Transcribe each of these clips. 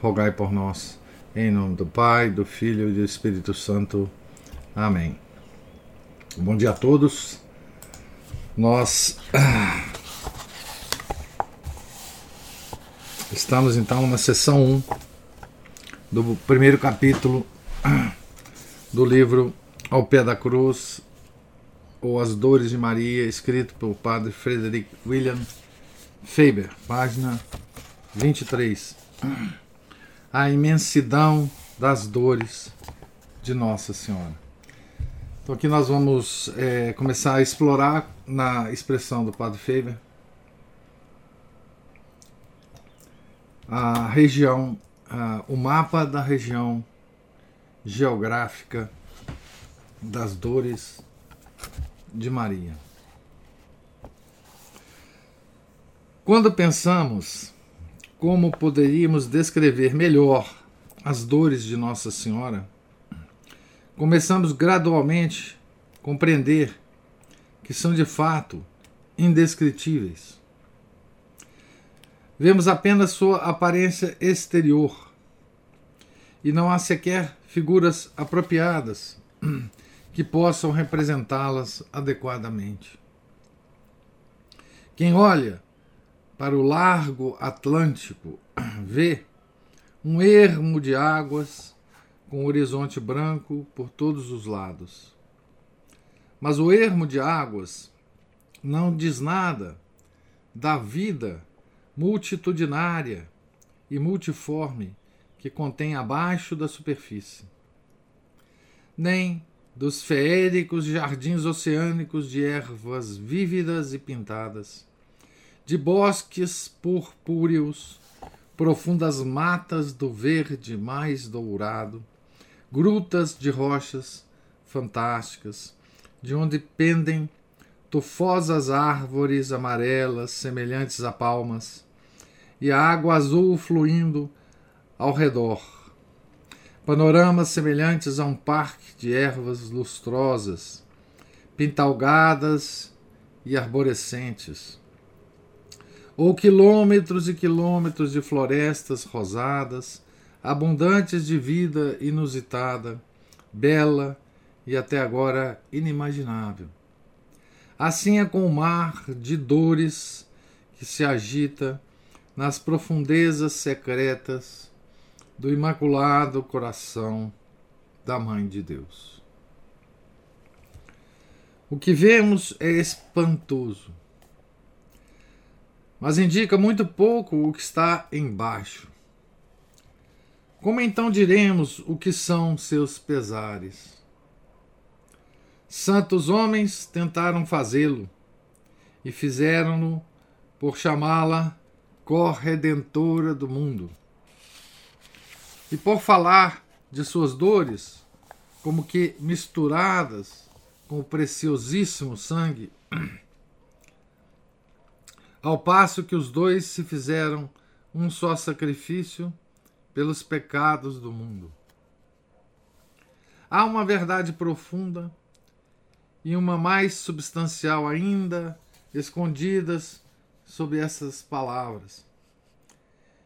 rogai por nós. Em nome do Pai, do Filho e do Espírito Santo. Amém. Bom dia a todos. Nós estamos então na sessão 1 do primeiro capítulo do livro Ao Pé da Cruz ou As Dores de Maria, escrito pelo padre Frederick William Faber, página 23. A imensidão das dores de Nossa Senhora. Então aqui nós vamos é, começar a explorar na expressão do Padre Faber a região, a, o mapa da região geográfica das dores de Maria. Quando pensamos como poderíamos descrever melhor as dores de Nossa Senhora, começamos gradualmente a compreender que são de fato indescritíveis. Vemos apenas sua aparência exterior e não há sequer figuras apropriadas que possam representá-las adequadamente. Quem olha para o largo Atlântico, vê um ermo de águas com horizonte branco por todos os lados. Mas o ermo de águas não diz nada da vida multitudinária e multiforme que contém abaixo da superfície, nem dos feéricos jardins oceânicos de ervas vívidas e pintadas de bosques purpúreos, profundas matas do verde mais dourado, grutas de rochas fantásticas, de onde pendem tufosas árvores amarelas semelhantes a palmas, e a água azul fluindo ao redor. Panoramas semelhantes a um parque de ervas lustrosas, pintalgadas e arborescentes ou quilômetros e quilômetros de florestas rosadas, abundantes de vida inusitada, bela e até agora inimaginável. Assim é com o mar de dores que se agita nas profundezas secretas do imaculado coração da Mãe de Deus. O que vemos é espantoso mas indica muito pouco o que está embaixo. Como então diremos o que são seus pesares? Santos homens tentaram fazê-lo e fizeram-no por chamá-la corredentora do mundo. E por falar de suas dores, como que misturadas com o preciosíssimo sangue ao passo que os dois se fizeram um só sacrifício pelos pecados do mundo. Há uma verdade profunda e uma mais substancial ainda escondidas sob essas palavras.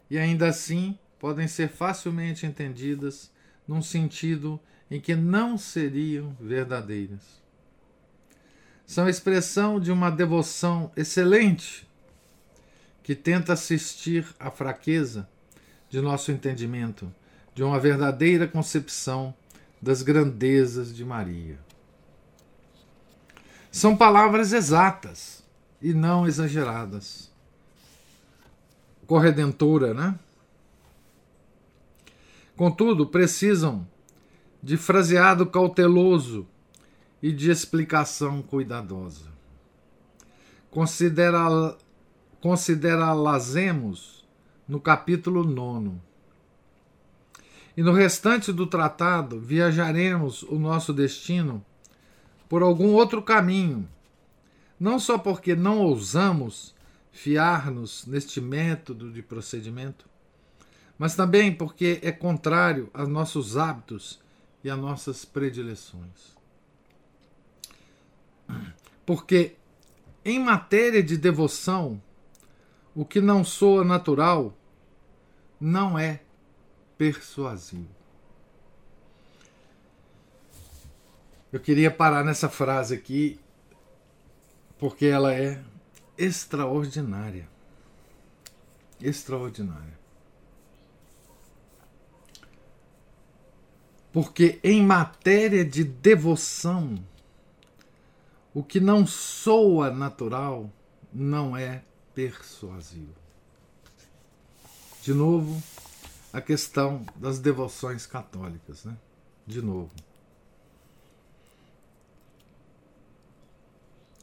E ainda assim podem ser facilmente entendidas num sentido em que não seriam verdadeiras. São expressão de uma devoção excelente que tenta assistir à fraqueza de nosso entendimento, de uma verdadeira concepção das grandezas de Maria. São palavras exatas e não exageradas. Corredentora, né? Contudo, precisam de fraseado cauteloso e de explicação cuidadosa. Considera considerá-las-emos no capítulo 9. E no restante do tratado viajaremos o nosso destino por algum outro caminho, não só porque não ousamos fiar-nos neste método de procedimento, mas também porque é contrário aos nossos hábitos e às nossas predileções. Porque, em matéria de devoção, o que não soa natural não é persuasivo. Eu queria parar nessa frase aqui porque ela é extraordinária. Extraordinária. Porque em matéria de devoção, o que não soa natural não é persuasivo. De novo, a questão das devoções católicas, né? De novo.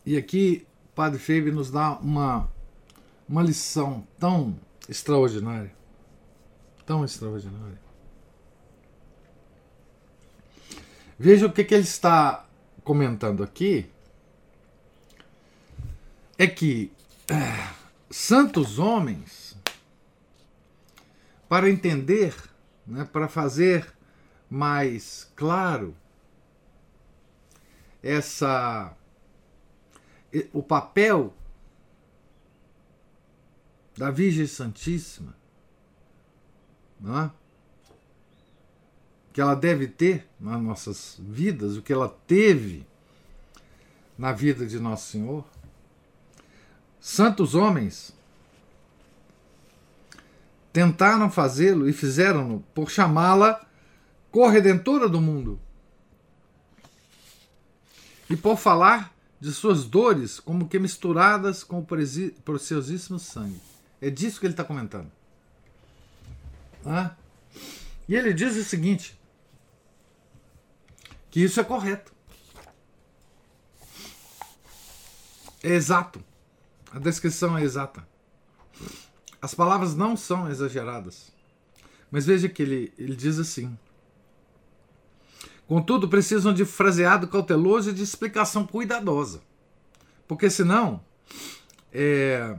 E aqui, Padre Feibe nos dá uma, uma lição tão extraordinária. Tão extraordinária. Veja o que, que ele está comentando aqui. É que é, santos homens, para entender, né, para fazer mais claro essa o papel da Virgem Santíssima, não é? que ela deve ter nas nossas vidas, o que ela teve na vida de Nosso Senhor. Santos homens tentaram fazê-lo e fizeram-no por chamá-la corredentora do mundo. E por falar de suas dores como que misturadas com o preciosíssimo sangue. É disso que ele está comentando. E ele diz o seguinte: que isso é correto. É exato. A descrição é exata. As palavras não são exageradas. Mas veja que ele, ele diz assim: Contudo, precisam de fraseado cauteloso e de explicação cuidadosa. Porque senão, é,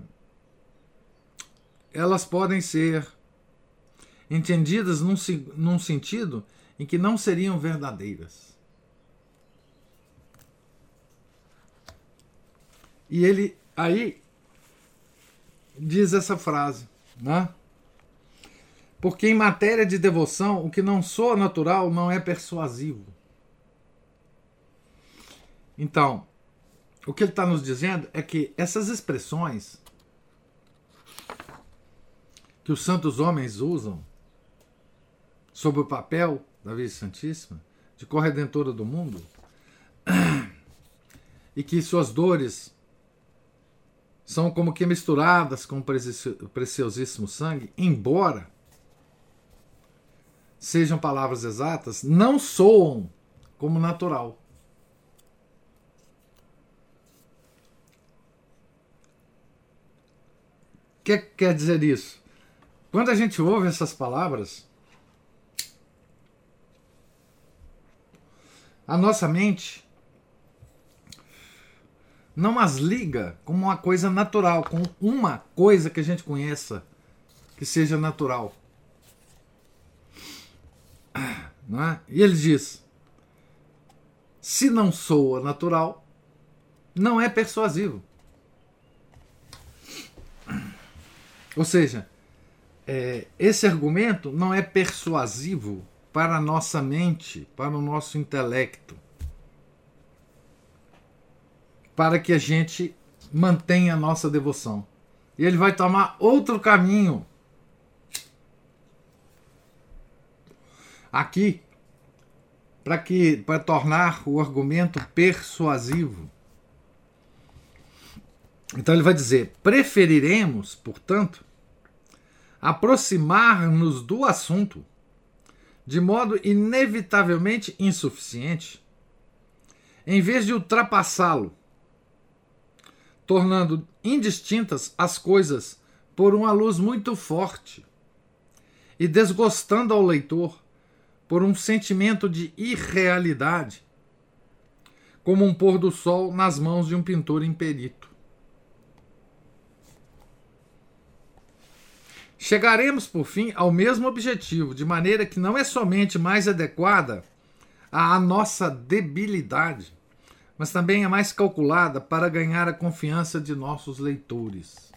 elas podem ser entendidas num, num sentido em que não seriam verdadeiras. E ele aí diz essa frase, né? Porque em matéria de devoção, o que não soa natural não é persuasivo. Então, o que ele está nos dizendo é que essas expressões que os santos homens usam sobre o papel da Virgem Santíssima, de corredentora do mundo, e que suas dores são como que misturadas com o preciosíssimo sangue, embora sejam palavras exatas, não soam como natural. O que quer dizer isso? Quando a gente ouve essas palavras, a nossa mente não as liga como uma coisa natural, com uma coisa que a gente conheça que seja natural. Não é? E ele diz: se não soa natural, não é persuasivo. Ou seja, é, esse argumento não é persuasivo para a nossa mente, para o nosso intelecto, para que a gente mantenha a nossa devoção. E ele vai tomar outro caminho aqui para que para tornar o argumento persuasivo. Então ele vai dizer: preferiremos, portanto, aproximar-nos do assunto de modo inevitavelmente insuficiente, em vez de ultrapassá-lo, tornando indistintas as coisas por uma luz muito forte e desgostando ao leitor por um sentimento de irrealidade, como um pôr do sol nas mãos de um pintor imperito. Chegaremos, por fim, ao mesmo objetivo, de maneira que não é somente mais adequada à nossa debilidade, mas também é mais calculada para ganhar a confiança de nossos leitores.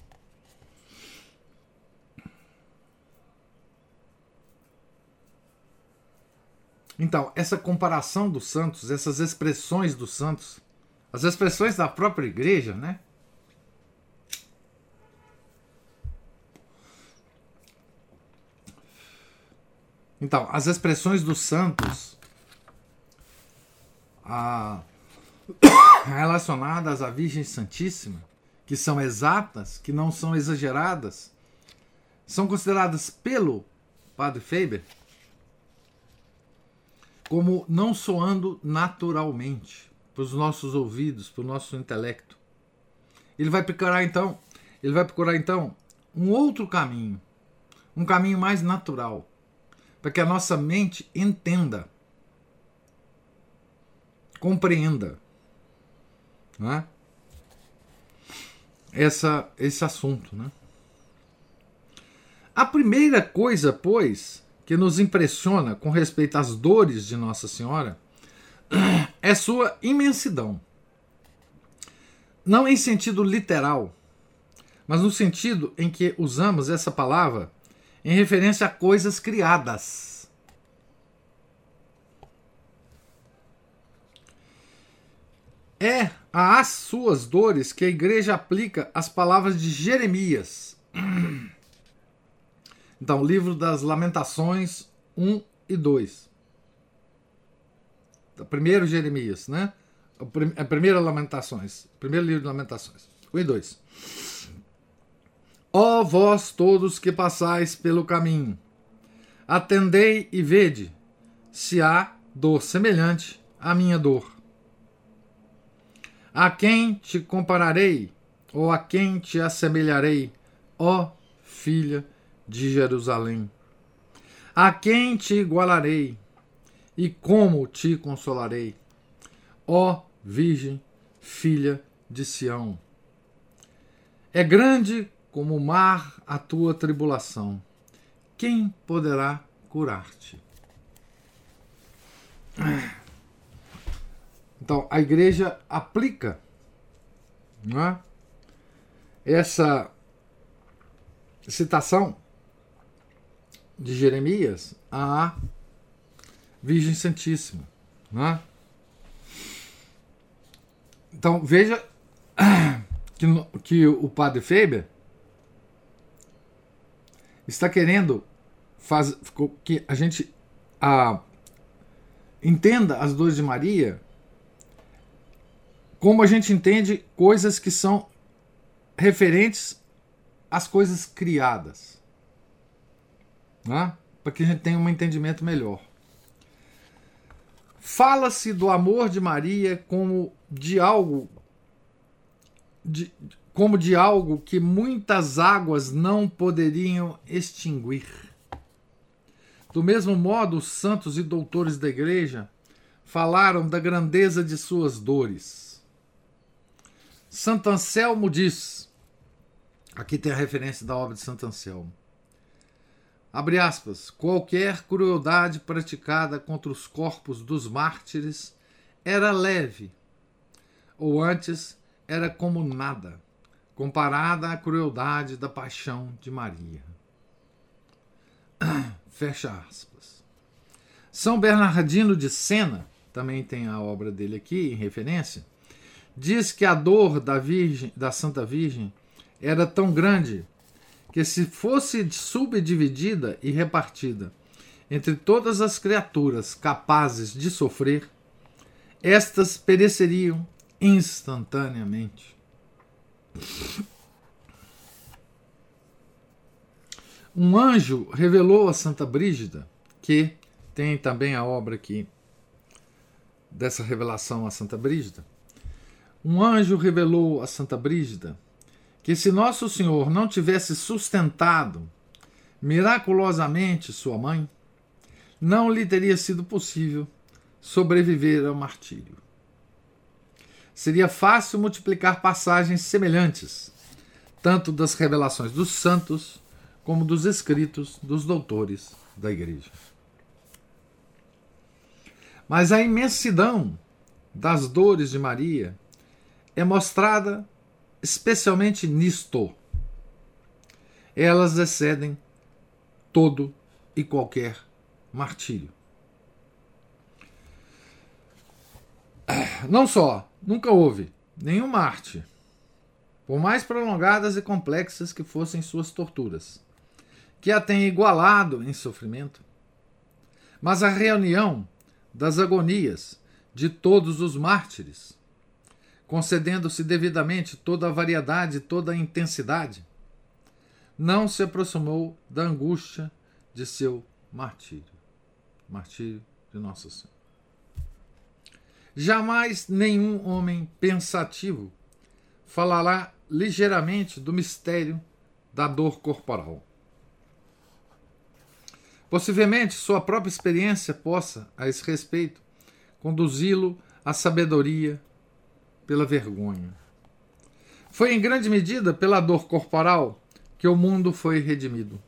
Então, essa comparação dos santos, essas expressões dos santos, as expressões da própria igreja, né? Então, as expressões dos santos a, relacionadas à Virgem Santíssima, que são exatas, que não são exageradas, são consideradas pelo Padre Faber como não soando naturalmente para os nossos ouvidos, para o nosso intelecto. Ele vai procurar então, ele vai procurar então um outro caminho, um caminho mais natural para que a nossa mente entenda, compreenda né? Essa, esse assunto. Né? A primeira coisa, pois, que nos impressiona com respeito às dores de Nossa Senhora é sua imensidão. Não em sentido literal, mas no sentido em que usamos essa palavra em referência a coisas criadas. É às suas dores que a igreja aplica as palavras de Jeremias. Então, livro das Lamentações 1 e 2. Primeiro Jeremias, né? A primeira Lamentações. Primeiro livro de Lamentações. 1 e 2. Ó vós todos que passais pelo caminho, atendei e vede se há dor semelhante à minha dor. A quem te compararei, ou a quem te assemelharei, ó filha de Jerusalém? A quem te igualarei, e como te consolarei, ó Virgem, filha de Sião? É grande como o mar a tua tribulação. Quem poderá curar-te? Então, a igreja aplica é? essa citação de Jeremias à Virgem Santíssima. É? Então, veja que, que o padre Faber está querendo faz, que a gente a, entenda as dores de Maria como a gente entende coisas que são referentes às coisas criadas. Né? Para que a gente tenha um entendimento melhor. Fala-se do amor de Maria como de algo de, como de algo que muitas águas não poderiam extinguir. Do mesmo modo, os santos e doutores da igreja falaram da grandeza de suas dores. Santo Anselmo diz: aqui tem a referência da obra de Santo Anselmo. Abre aspas, qualquer crueldade praticada contra os corpos dos mártires era leve, ou antes era como nada comparada à crueldade da paixão de Maria. Fecha aspas. São Bernardino de Sena, também tem a obra dele aqui em referência, diz que a dor da Virgem, da Santa Virgem, era tão grande que se fosse subdividida e repartida entre todas as criaturas capazes de sofrer, estas pereceriam instantaneamente. Um anjo revelou a Santa Brígida, que tem também a obra aqui dessa revelação a Santa Brígida. Um anjo revelou a Santa Brígida que se Nosso Senhor não tivesse sustentado miraculosamente sua mãe, não lhe teria sido possível sobreviver ao martírio. Seria fácil multiplicar passagens semelhantes, tanto das revelações dos santos como dos escritos dos doutores da Igreja. Mas a imensidão das dores de Maria é mostrada especialmente nisto. Elas excedem todo e qualquer martírio. Não só, nunca houve nenhum Marte, por mais prolongadas e complexas que fossem suas torturas, que a tenha igualado em sofrimento, mas a reunião das agonias de todos os mártires, concedendo-se devidamente toda a variedade, toda a intensidade, não se aproximou da angústia de seu martírio. Martírio de Nossa Senhora. Jamais nenhum homem pensativo falará ligeiramente do mistério da dor corporal. Possivelmente sua própria experiência possa, a esse respeito, conduzi-lo à sabedoria pela vergonha. Foi em grande medida pela dor corporal que o mundo foi redimido.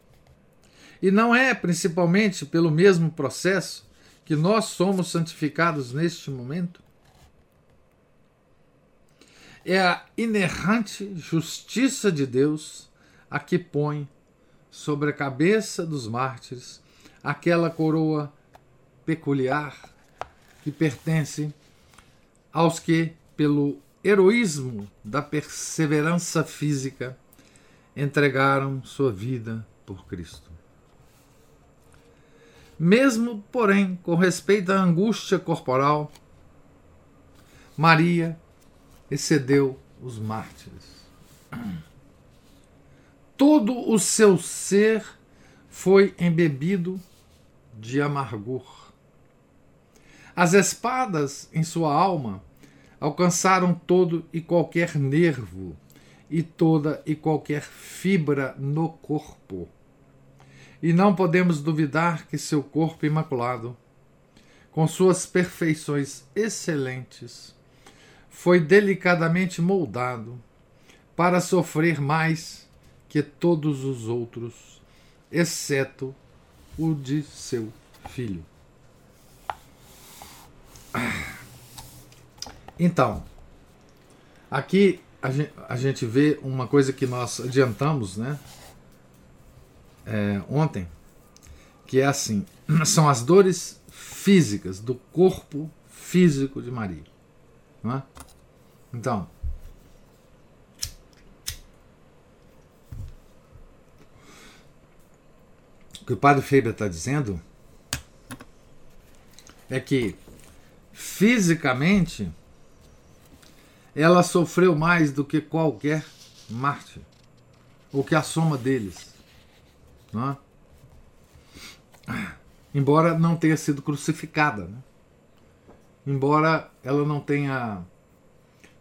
E não é principalmente pelo mesmo processo que nós somos santificados neste momento? É a inerrante justiça de Deus a que põe sobre a cabeça dos mártires aquela coroa peculiar que pertence aos que, pelo heroísmo da perseverança física, entregaram sua vida por Cristo. Mesmo, porém, com respeito à angústia corporal, Maria excedeu os mártires. Todo o seu ser foi embebido de amargor. As espadas em sua alma alcançaram todo e qualquer nervo e toda e qualquer fibra no corpo e não podemos duvidar que seu corpo imaculado, com suas perfeições excelentes, foi delicadamente moldado para sofrer mais que todos os outros, exceto o de seu filho. Então, aqui a gente, a gente vê uma coisa que nós adiantamos, né? é, ontem, que é assim: são as dores físicas do corpo físico de Maria. Não é? Então, o que o padre Feber está dizendo é que fisicamente ela sofreu mais do que qualquer mártir, ou que a soma deles. Né? Embora não tenha sido crucificada. Né? Embora ela não tenha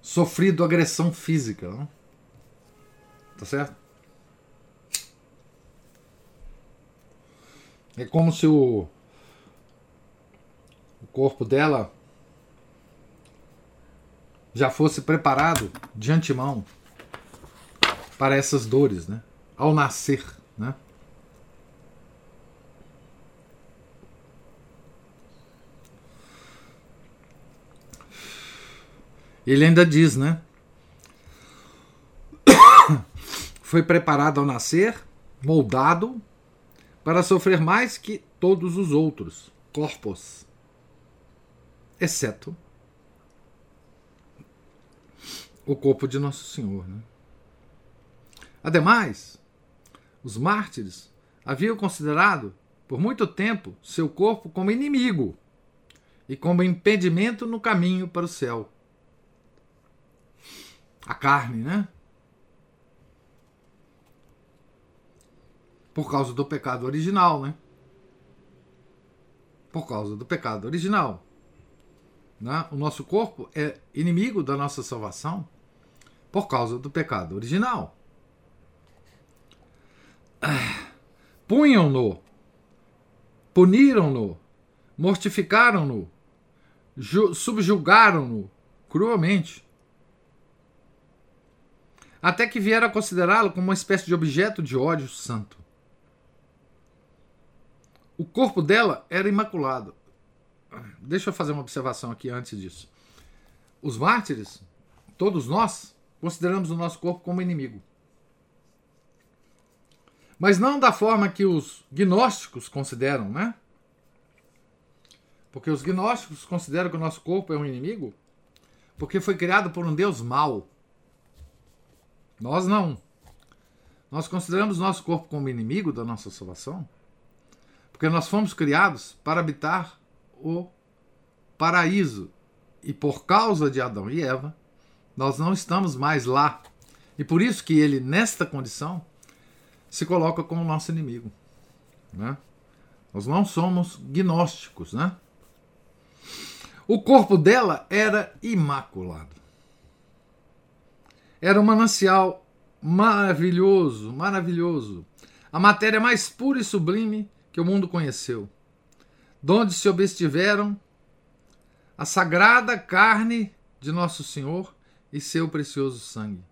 sofrido agressão física. Né? Tá certo? É como se o, o corpo dela já fosse preparado de antemão para essas dores, né? Ao nascer, né? Ele ainda diz, né? Foi preparado ao nascer, moldado, para sofrer mais que todos os outros corpos, exceto o corpo de Nosso Senhor. Né? Ademais, os mártires haviam considerado por muito tempo seu corpo como inimigo e como impedimento no caminho para o céu a carne, né? Por causa do pecado original, né? Por causa do pecado original. Né? O nosso corpo é inimigo da nossa salvação por causa do pecado original. Punham-no, puniram-no mortificaram-no, subjugaram-no cruelmente, até que vieram a considerá-lo como uma espécie de objeto de ódio santo. O corpo dela era imaculado. Deixa eu fazer uma observação aqui antes disso. Os mártires, todos nós, consideramos o nosso corpo como inimigo. Mas não da forma que os gnósticos consideram, né? Porque os gnósticos consideram que o nosso corpo é um inimigo porque foi criado por um Deus mau. Nós não. Nós consideramos nosso corpo como inimigo da nossa salvação porque nós fomos criados para habitar o paraíso. E por causa de Adão e Eva, nós não estamos mais lá. E por isso que ele, nesta condição, se coloca como nosso inimigo. Né? Nós não somos gnósticos. Né? O corpo dela era imaculado. Era um manancial maravilhoso, maravilhoso. A matéria mais pura e sublime que o mundo conheceu, donde se obstiveram a sagrada carne de Nosso Senhor e seu precioso sangue.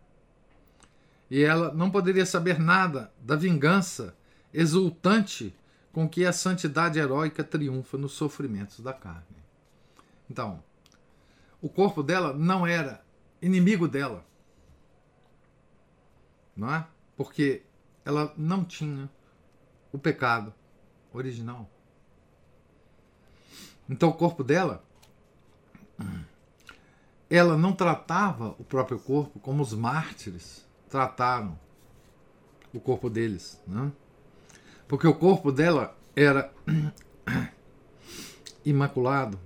E ela não poderia saber nada da vingança exultante com que a santidade heróica triunfa nos sofrimentos da carne. Então, o corpo dela não era inimigo dela. Não é? Porque ela não tinha o pecado original. Então o corpo dela, ela não tratava o próprio corpo como os mártires trataram o corpo deles, né? porque o corpo dela era imaculado,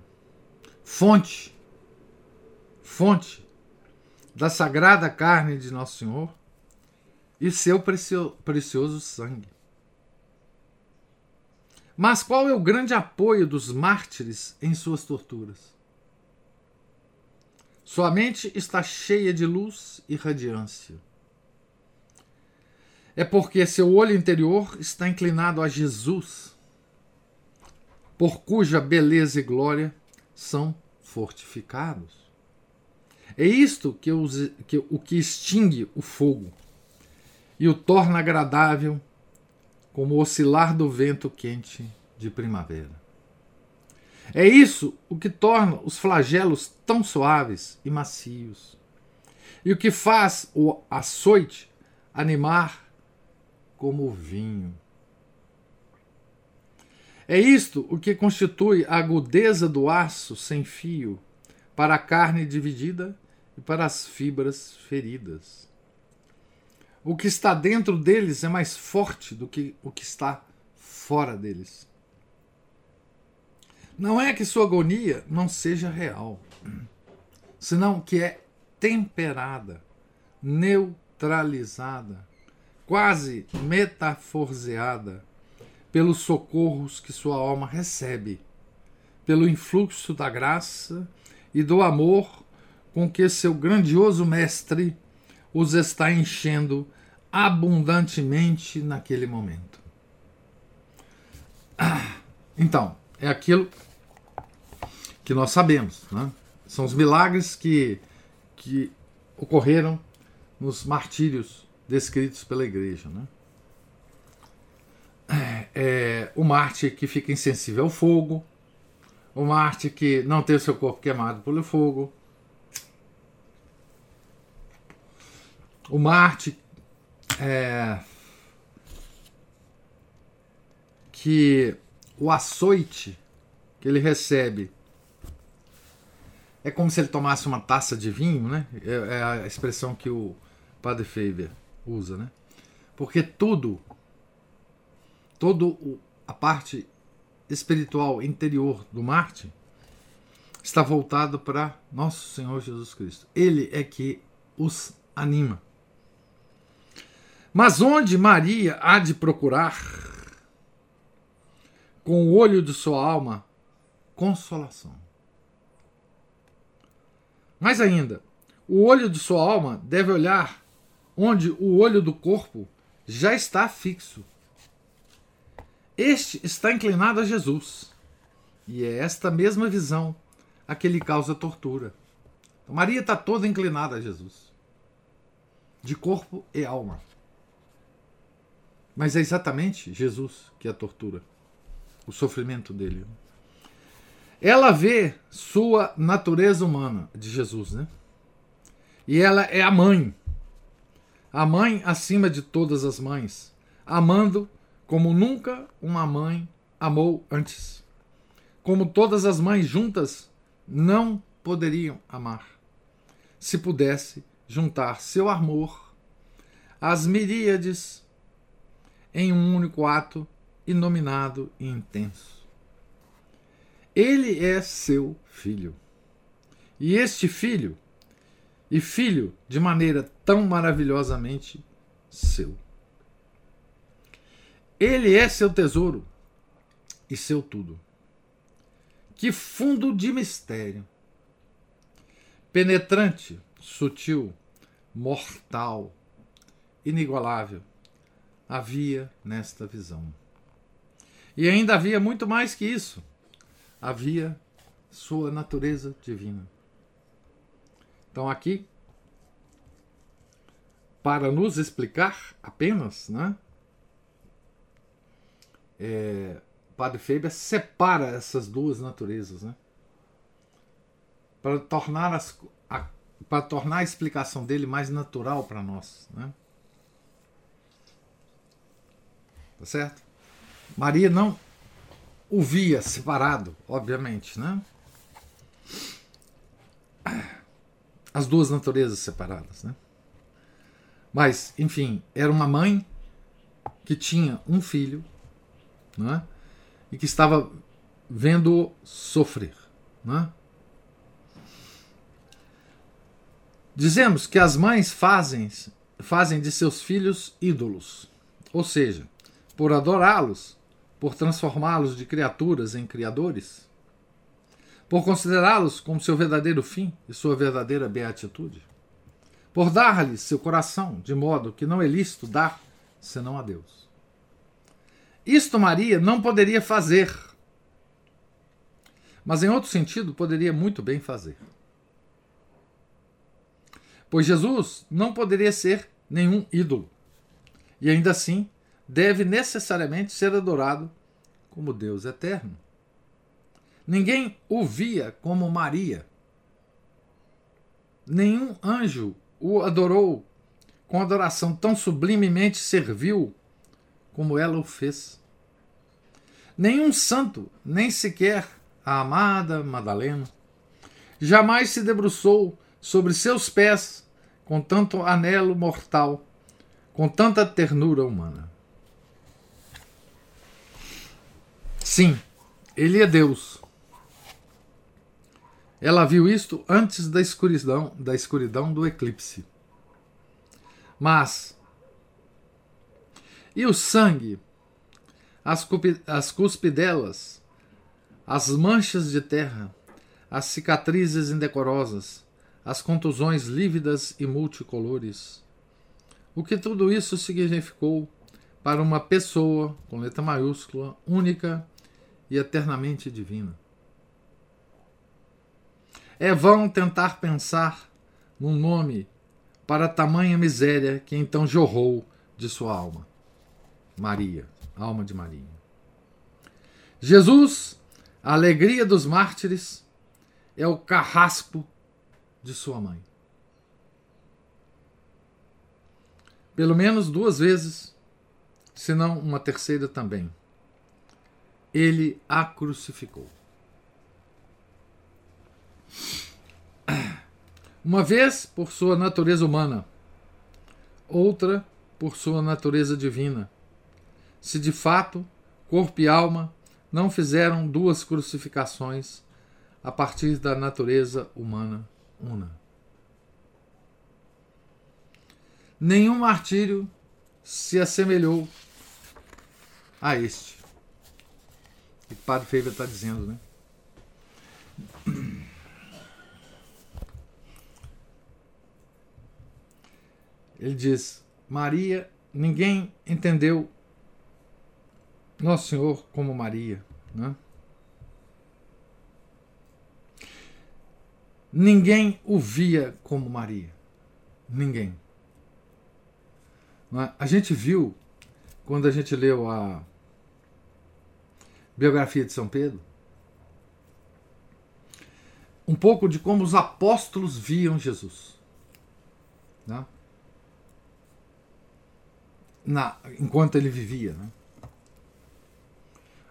fonte, fonte da sagrada carne de Nosso Senhor e seu precioso sangue. Mas qual é o grande apoio dos mártires em suas torturas? Sua mente está cheia de luz e radiância. É porque seu olho interior está inclinado a Jesus, por cuja beleza e glória são fortificados. É isto que, que o que extingue o fogo e o torna agradável como o oscilar do vento quente de primavera. É isso o que torna os flagelos tão suaves e macios, e o que faz o açoite animar como o vinho. É isto o que constitui a agudeza do aço sem fio para a carne dividida e para as fibras feridas. O que está dentro deles é mais forte do que o que está fora deles. Não é que sua agonia não seja real, senão que é temperada, neutralizada, quase metaforzeada pelos socorros que sua alma recebe, pelo influxo da graça e do amor com que seu grandioso mestre os está enchendo abundantemente naquele momento. Ah, então, é aquilo que nós sabemos. Né? São os milagres que, que ocorreram nos martírios descritos pela igreja. Né? É, o Marte que fica insensível ao fogo, o Marte que não tem o seu corpo queimado pelo fogo, O Marte é, que o açoite que ele recebe é como se ele tomasse uma taça de vinho, né? É, é a expressão que o Padre Faber usa, né? Porque tudo, todo a parte espiritual interior do Marte está voltado para nosso Senhor Jesus Cristo. Ele é que os anima. Mas onde Maria há de procurar, com o olho de sua alma, consolação? Mais ainda, o olho de sua alma deve olhar onde o olho do corpo já está fixo. Este está inclinado a Jesus, E é esta mesma visão a que lhe causa tortura. Então, Maria está toda inclinada a Jesus, de corpo e alma. Mas é exatamente Jesus que a tortura, o sofrimento dele. Ela vê sua natureza humana de Jesus, né? E ela é a mãe, a mãe acima de todas as mães, amando como nunca uma mãe amou antes. Como todas as mães juntas não poderiam amar. Se pudesse juntar seu amor às miríades em um único ato inominado e intenso. Ele é seu filho. E este filho, e filho de maneira tão maravilhosamente seu. Ele é seu tesouro e seu tudo. Que fundo de mistério! Penetrante, sutil, mortal, inigualável, havia nesta visão. E ainda havia muito mais que isso. Havia sua natureza divina. Então, aqui, para nos explicar apenas, né? É, Padre Faber separa essas duas naturezas, né? Para tornar, as, a, para tornar a explicação dele mais natural para nós, né? Tá certo? Maria não o via separado, obviamente, né? As duas naturezas separadas, né? Mas, enfim, era uma mãe que tinha um filho, né? e que estava vendo sofrer. Né? Dizemos que as mães fazem, fazem de seus filhos ídolos, ou seja, por adorá-los, por transformá-los de criaturas em criadores, por considerá-los como seu verdadeiro fim e sua verdadeira beatitude, por dar-lhes seu coração, de modo que não é lícito dar senão a Deus. Isto Maria não poderia fazer. Mas em outro sentido, poderia muito bem fazer. Pois Jesus não poderia ser nenhum ídolo. E ainda assim, deve necessariamente ser adorado como Deus eterno. Ninguém o via como Maria. Nenhum anjo o adorou com adoração tão sublimemente servil como ela o fez. Nenhum santo, nem sequer a amada Madalena, jamais se debruçou sobre seus pés com tanto anelo mortal, com tanta ternura humana. Sim, ele é Deus. Ela viu isto antes da escuridão, da escuridão do eclipse. Mas e o sangue as, as cuspidelas, as manchas de terra, as cicatrizes indecorosas, as contusões lívidas e multicolores. O que tudo isso significou para uma pessoa, com letra maiúscula, única e eternamente divina. É vão tentar pensar num nome para tamanha miséria que então jorrou de sua alma. Maria alma de Maria. Jesus, a alegria dos mártires, é o carrasco de sua mãe. Pelo menos duas vezes, se não uma terceira também. Ele a crucificou. Uma vez por sua natureza humana, outra por sua natureza divina se de fato corpo e alma não fizeram duas crucificações a partir da natureza humana una. Nenhum martírio se assemelhou a este e o Padre Feiva está dizendo, né? Ele diz: Maria, ninguém entendeu Nosso Senhor como Maria, né? Ninguém o via como Maria. Ninguém. É? A gente viu, quando a gente leu a, biografia de São Pedro, um pouco de como os apóstolos viam Jesus. Né? Na, enquanto ele vivia. Né?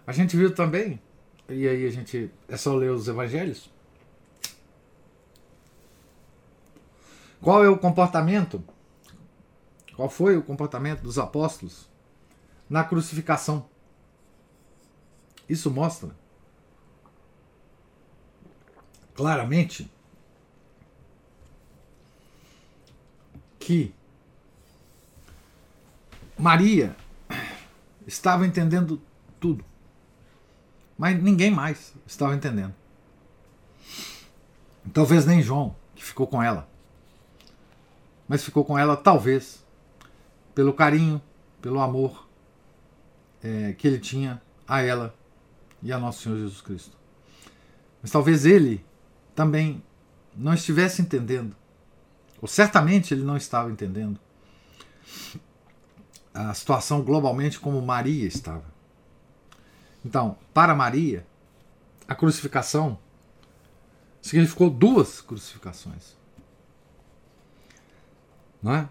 A gente viu também, e aí a gente é só ler os evangelhos. Qual é o comportamento? Qual foi o comportamento dos apóstolos na crucificação? Isso mostra claramente que Maria estava entendendo tudo, mas ninguém mais estava entendendo. Talvez nem João, que ficou com ela, mas ficou com ela talvez pelo carinho, pelo amor é, que ele tinha a ela e a nosso Senhor Jesus Cristo. Mas talvez ele também não estivesse entendendo, ou certamente ele não estava entendendo, a situação globalmente como Maria estava. Então, para Maria, a crucificação significou duas crucificações. Não é?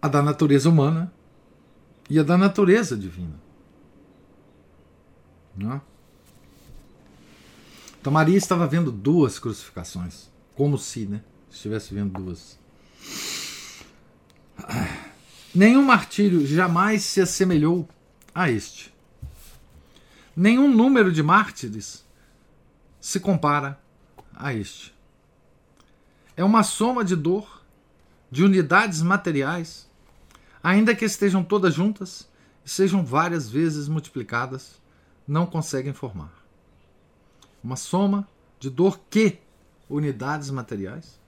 A da natureza humana e a da natureza divina. Não é? Então Maria estava vendo duas crucificações, como se, né, estivesse vendo duas. Nenhum martírio jamais se assemelhou a este. Nenhum número de mártires se compara a este. É uma soma de dor, de unidades materiais, ainda que estejam todas juntas e sejam várias vezes multiplicadas, não conseguem formar uma soma de dor que unidades materiais,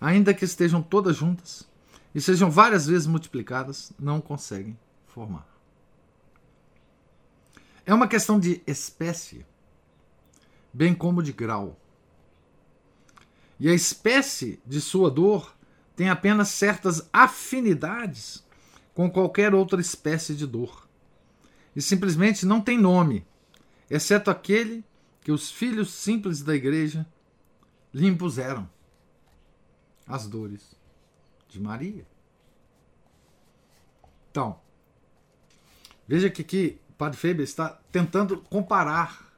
ainda que estejam todas juntas e sejam várias vezes multiplicadas, não conseguem formar. É uma questão de espécie, bem como de grau. E a espécie de sua dor tem apenas certas afinidades com qualquer outra espécie de dor. E simplesmente não tem nome, exceto aquele que os filhos simples da igreja lhe impuseram as dores de Maria. Então, veja que aqui o Padre Feber está tentando comparar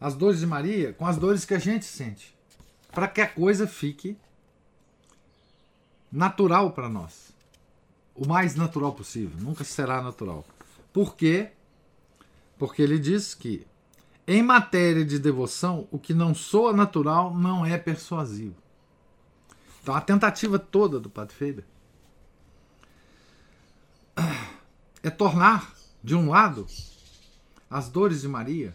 as dores de Maria com as dores que a gente sente, para que a coisa fique natural para nós. O mais natural possível, nunca será natural. Por quê? Porque ele diz que em matéria de devoção, o que não soa natural não é persuasivo. Então a tentativa toda do Padre Faber é tornar, de um lado, as dores de Maria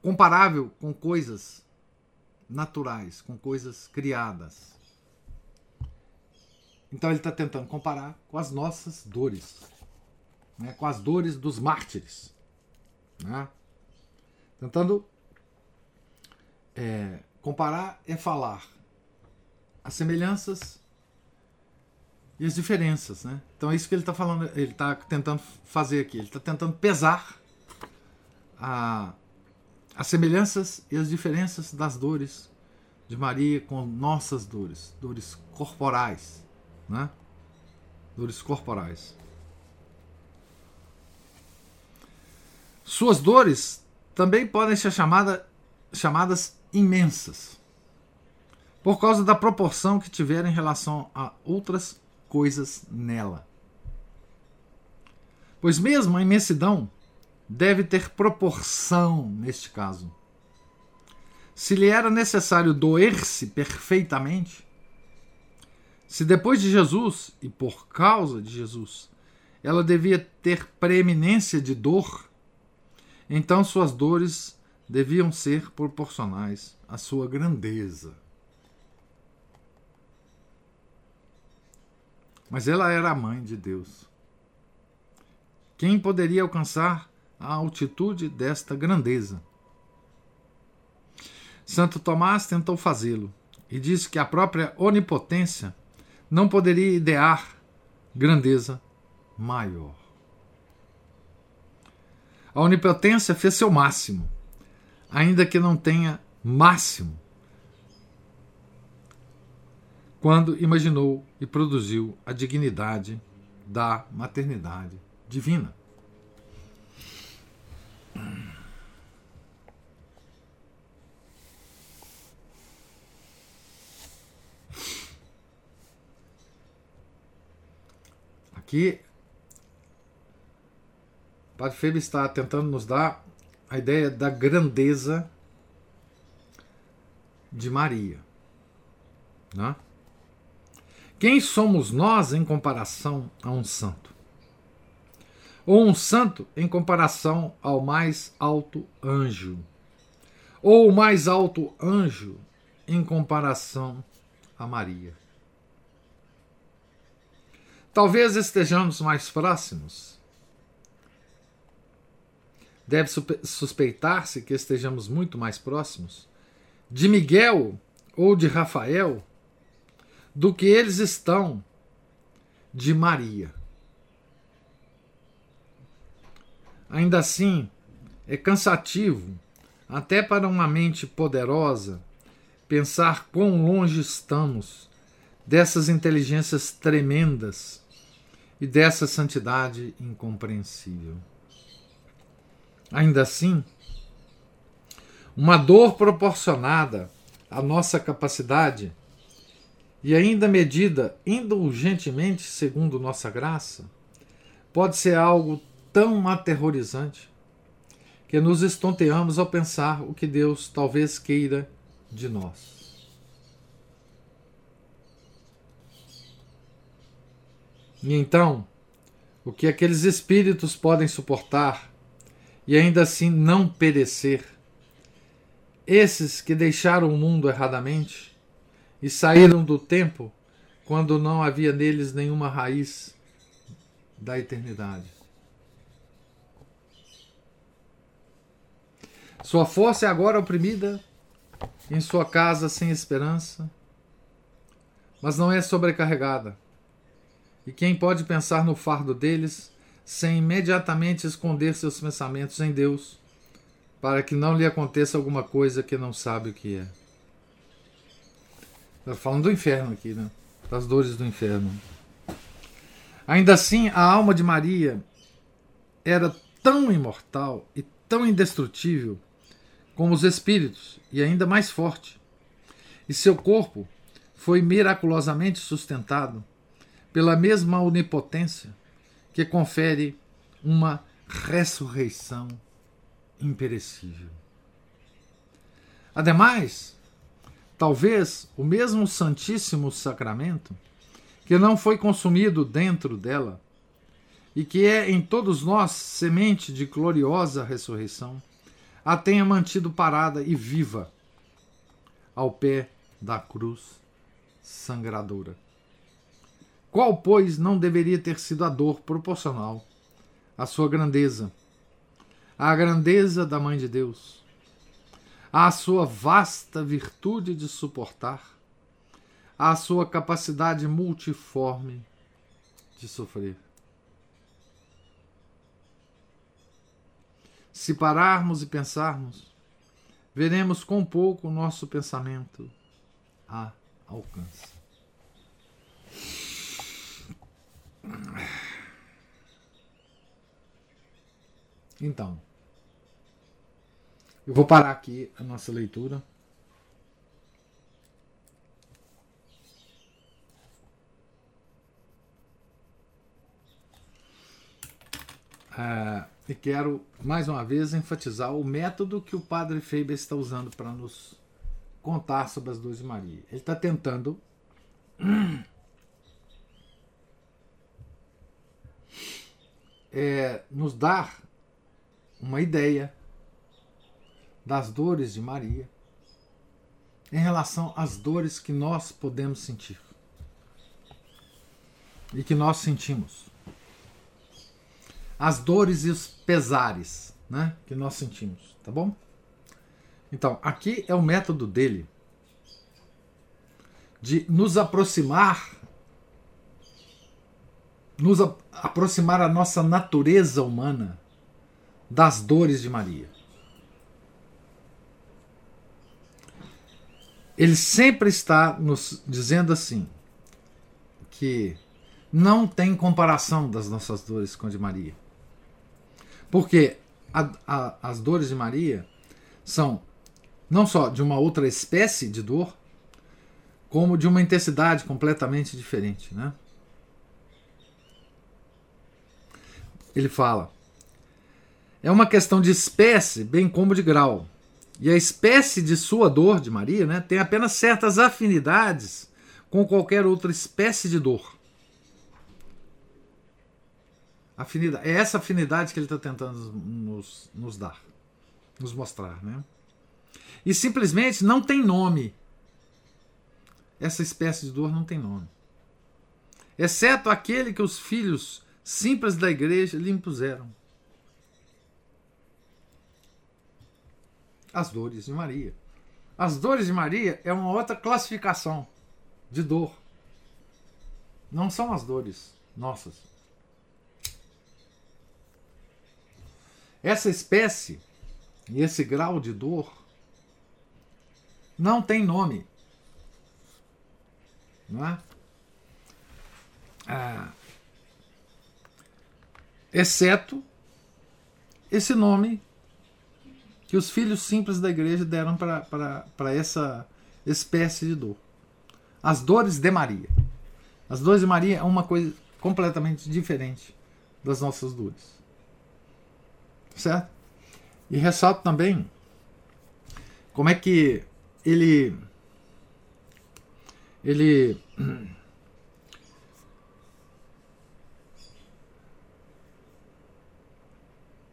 comparável com coisas naturais, com coisas criadas. Então ele está tentando comparar com as nossas dores, né, com as dores dos mártires. Né? Tentando é, comparar é falar as semelhanças e as diferenças. Né? Então é isso que ele está falando, ele está tentando fazer aqui. Ele está tentando pesar a, as semelhanças e as diferenças das dores de Maria com nossas dores, dores corporais, né? Dores corporais. Suas dores também podem ser chamada, chamadas imensas, por causa da proporção que tiveram em relação a outras coisas nela. Pois mesmo a imensidão deve ter proporção neste caso. Se lhe era necessário doer-se perfeitamente, se depois de Jesus e por causa de Jesus ela devia ter preeminência de dor, então suas dores deviam ser proporcionais à sua grandeza. Mas ela era a mãe de Deus. Quem poderia alcançar a altitude desta grandeza? Santo Tomás tentou fazê-lo e disse que a própria onipotência não poderia idear grandeza maior. A onipotência fez seu máximo, ainda que não tenha máximo, quando imaginou e produziu a dignidade da maternidade divina. Aqui, o Padre Felipe está tentando nos dar a ideia da grandeza de Maria. Né? Quem somos nós em comparação a um santo? Ou um santo em comparação ao mais alto anjo? Ou o mais alto anjo em comparação a Maria? Talvez estejamos mais próximos. Deve suspeitar-se que estejamos muito mais próximos de Miguel ou de Rafael do que eles estão de Maria. Ainda assim, é cansativo, até para uma mente poderosa, pensar quão longe estamos dessas inteligências tremendas e dessa santidade incompreensível. Ainda assim, uma dor proporcionada à nossa capacidade e ainda medida indulgentemente segundo nossa graça, pode ser algo tão aterrorizante que nos estonteamos ao pensar o que Deus talvez queira de nós. E então, o que aqueles espíritos podem suportar e ainda assim não perecer? Esses que deixaram o mundo erradamente e saíram do tempo quando não havia neles nenhuma raiz da eternidade. Sua força é agora oprimida em sua casa sem esperança, mas não é sobrecarregada e quem pode pensar no fardo deles sem imediatamente esconder seus pensamentos em Deus, para que não lhe aconteça alguma coisa que não sabe o que é? Está falando do inferno aqui, né? Das dores do inferno. Ainda assim, a alma de Maria era tão imortal e tão indestrutível como os espíritos, e ainda mais forte. E seu corpo foi miraculosamente sustentado pela mesma onipotência que confere uma ressurreição imperecível. Ademais, talvez o mesmo Santíssimo Sacramento, que não foi consumido dentro dela e que é em todos nós semente de gloriosa ressurreição, a tenha mantido parada e viva ao pé da cruz sangradora. Qual, pois, não deveria ter sido a dor proporcional à sua grandeza, à grandeza da Mãe de Deus, à sua vasta virtude de suportar, à sua capacidade multiforme de sofrer? Se pararmos e pensarmos, veremos quão pouco o nosso pensamento a alcança. Então, eu vou parar aqui a nossa leitura. Uh, e quero mais uma vez enfatizar o método que o padre Feiber está usando para nos contar sobre as duas Maria. Ele está tentando é, nos dar uma ideia das dores de Maria em relação às dores que nós podemos sentir e que nós sentimos. As dores e os pesares né, que nós sentimos, tá bom? Então, aqui é o método dele de nos aproximar, nos aproximar a nossa natureza humana das dores de Maria. Ele sempre está nos dizendo assim que não tem comparação das nossas dores com a de Maria. Porque a, a, as dores de Maria são não só de uma outra espécie de dor, como de uma intensidade completamente diferente. Né? Ele fala: é uma questão de espécie, bem como de grau. E a espécie de sua dor, de Maria, né, tem apenas certas afinidades com qualquer outra espécie de dor. Afinidade, é essa afinidade que ele está tentando nos, nos dar, nos mostrar. Né? E simplesmente não tem nome. Essa espécie de dor não tem nome. Exceto aquele que os filhos simples da igreja lhe impuseram. As dores de Maria. As dores de Maria é uma outra classificação de dor. Não são as dores nossas. Essa espécie e esse grau de dor não tem nome. Não é? Ah, exceto esse nome que os filhos simples da igreja deram para essa espécie de dor. As dores de Maria. As dores de Maria é uma coisa completamente diferente das nossas dores. Certo? E ressalto também como é que ele ele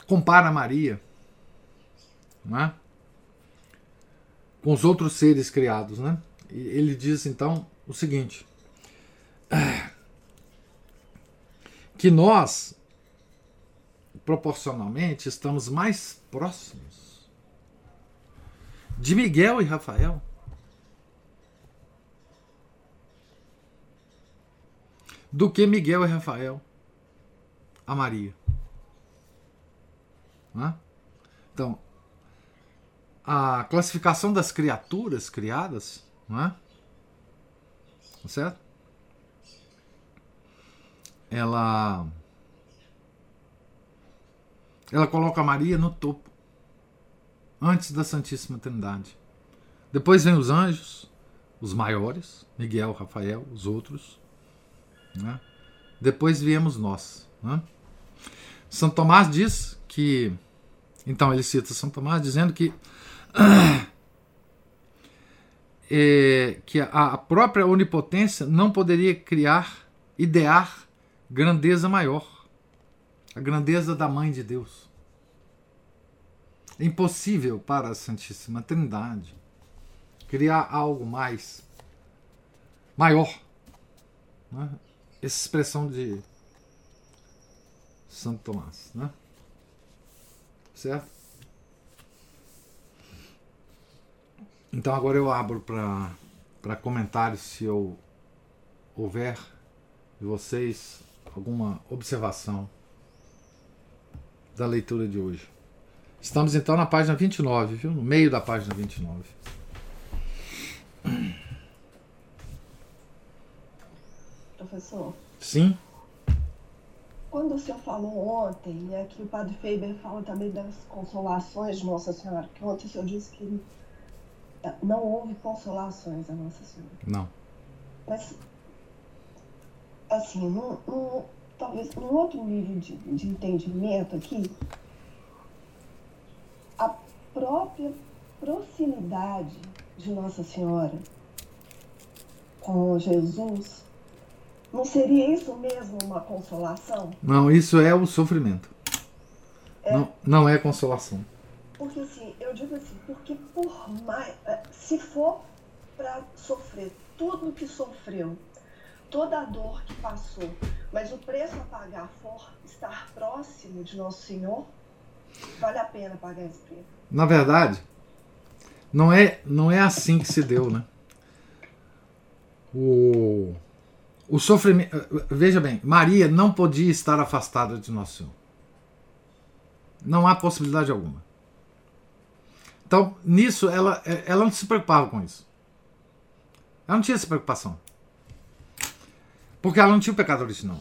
compara Maria é? com os outros seres criados. Né? Ele diz então o seguinte: que nós, proporcionalmente, estamos mais próximos de Miguel e Rafael. Do que Miguel e Rafael a Maria. Então, a classificação das criaturas criadas, não é? Certo? Ela ela coloca Maria no topo antes da Santíssima Trindade. Depois vem os anjos, os maiores, Miguel, Rafael, os outros. Né? Depois viemos nós. Né? São Tomás diz que. Então ele cita São Tomás dizendo que. É, que a própria onipotência não poderia criar, idear grandeza maior. A grandeza da Mãe de Deus. É impossível para a Santíssima Trindade criar algo mais maior. Né? Essa expressão de Santo Tomás. Né? Certo? Então agora eu abro para comentários se eu houver de vocês alguma observação da leitura de hoje. Estamos então na página 29, viu? No meio da página 29. Professor. Sim. Quando o senhor falou ontem, e aqui o padre Faber fala também das consolações de Nossa Senhora, que ontem o senhor disse que não houve consolações a Nossa Senhora. Não. Mas, assim, talvez num outro nível de, de entendimento aqui, própria proximidade de Nossa Senhora com Jesus, não seria isso mesmo uma consolação? Não, isso é o sofrimento. É. Não, não é consolação. Porque assim, eu digo assim, porque por mais. É, se for para sofrer tudo que sofreu, toda a dor que passou, mas o preço a pagar for estar próximo de Nosso Senhor, vale a pena pagar esse preço. Na verdade, Não é, não é assim que se deu, né? O, o sofrimento. Veja bem, Maria não podia estar afastada de Nosso Senhor. Não há possibilidade alguma. Então, nisso, ela, ela não se preocupava com isso. Ela não tinha essa preocupação. Porque ela não tinha o pecado original.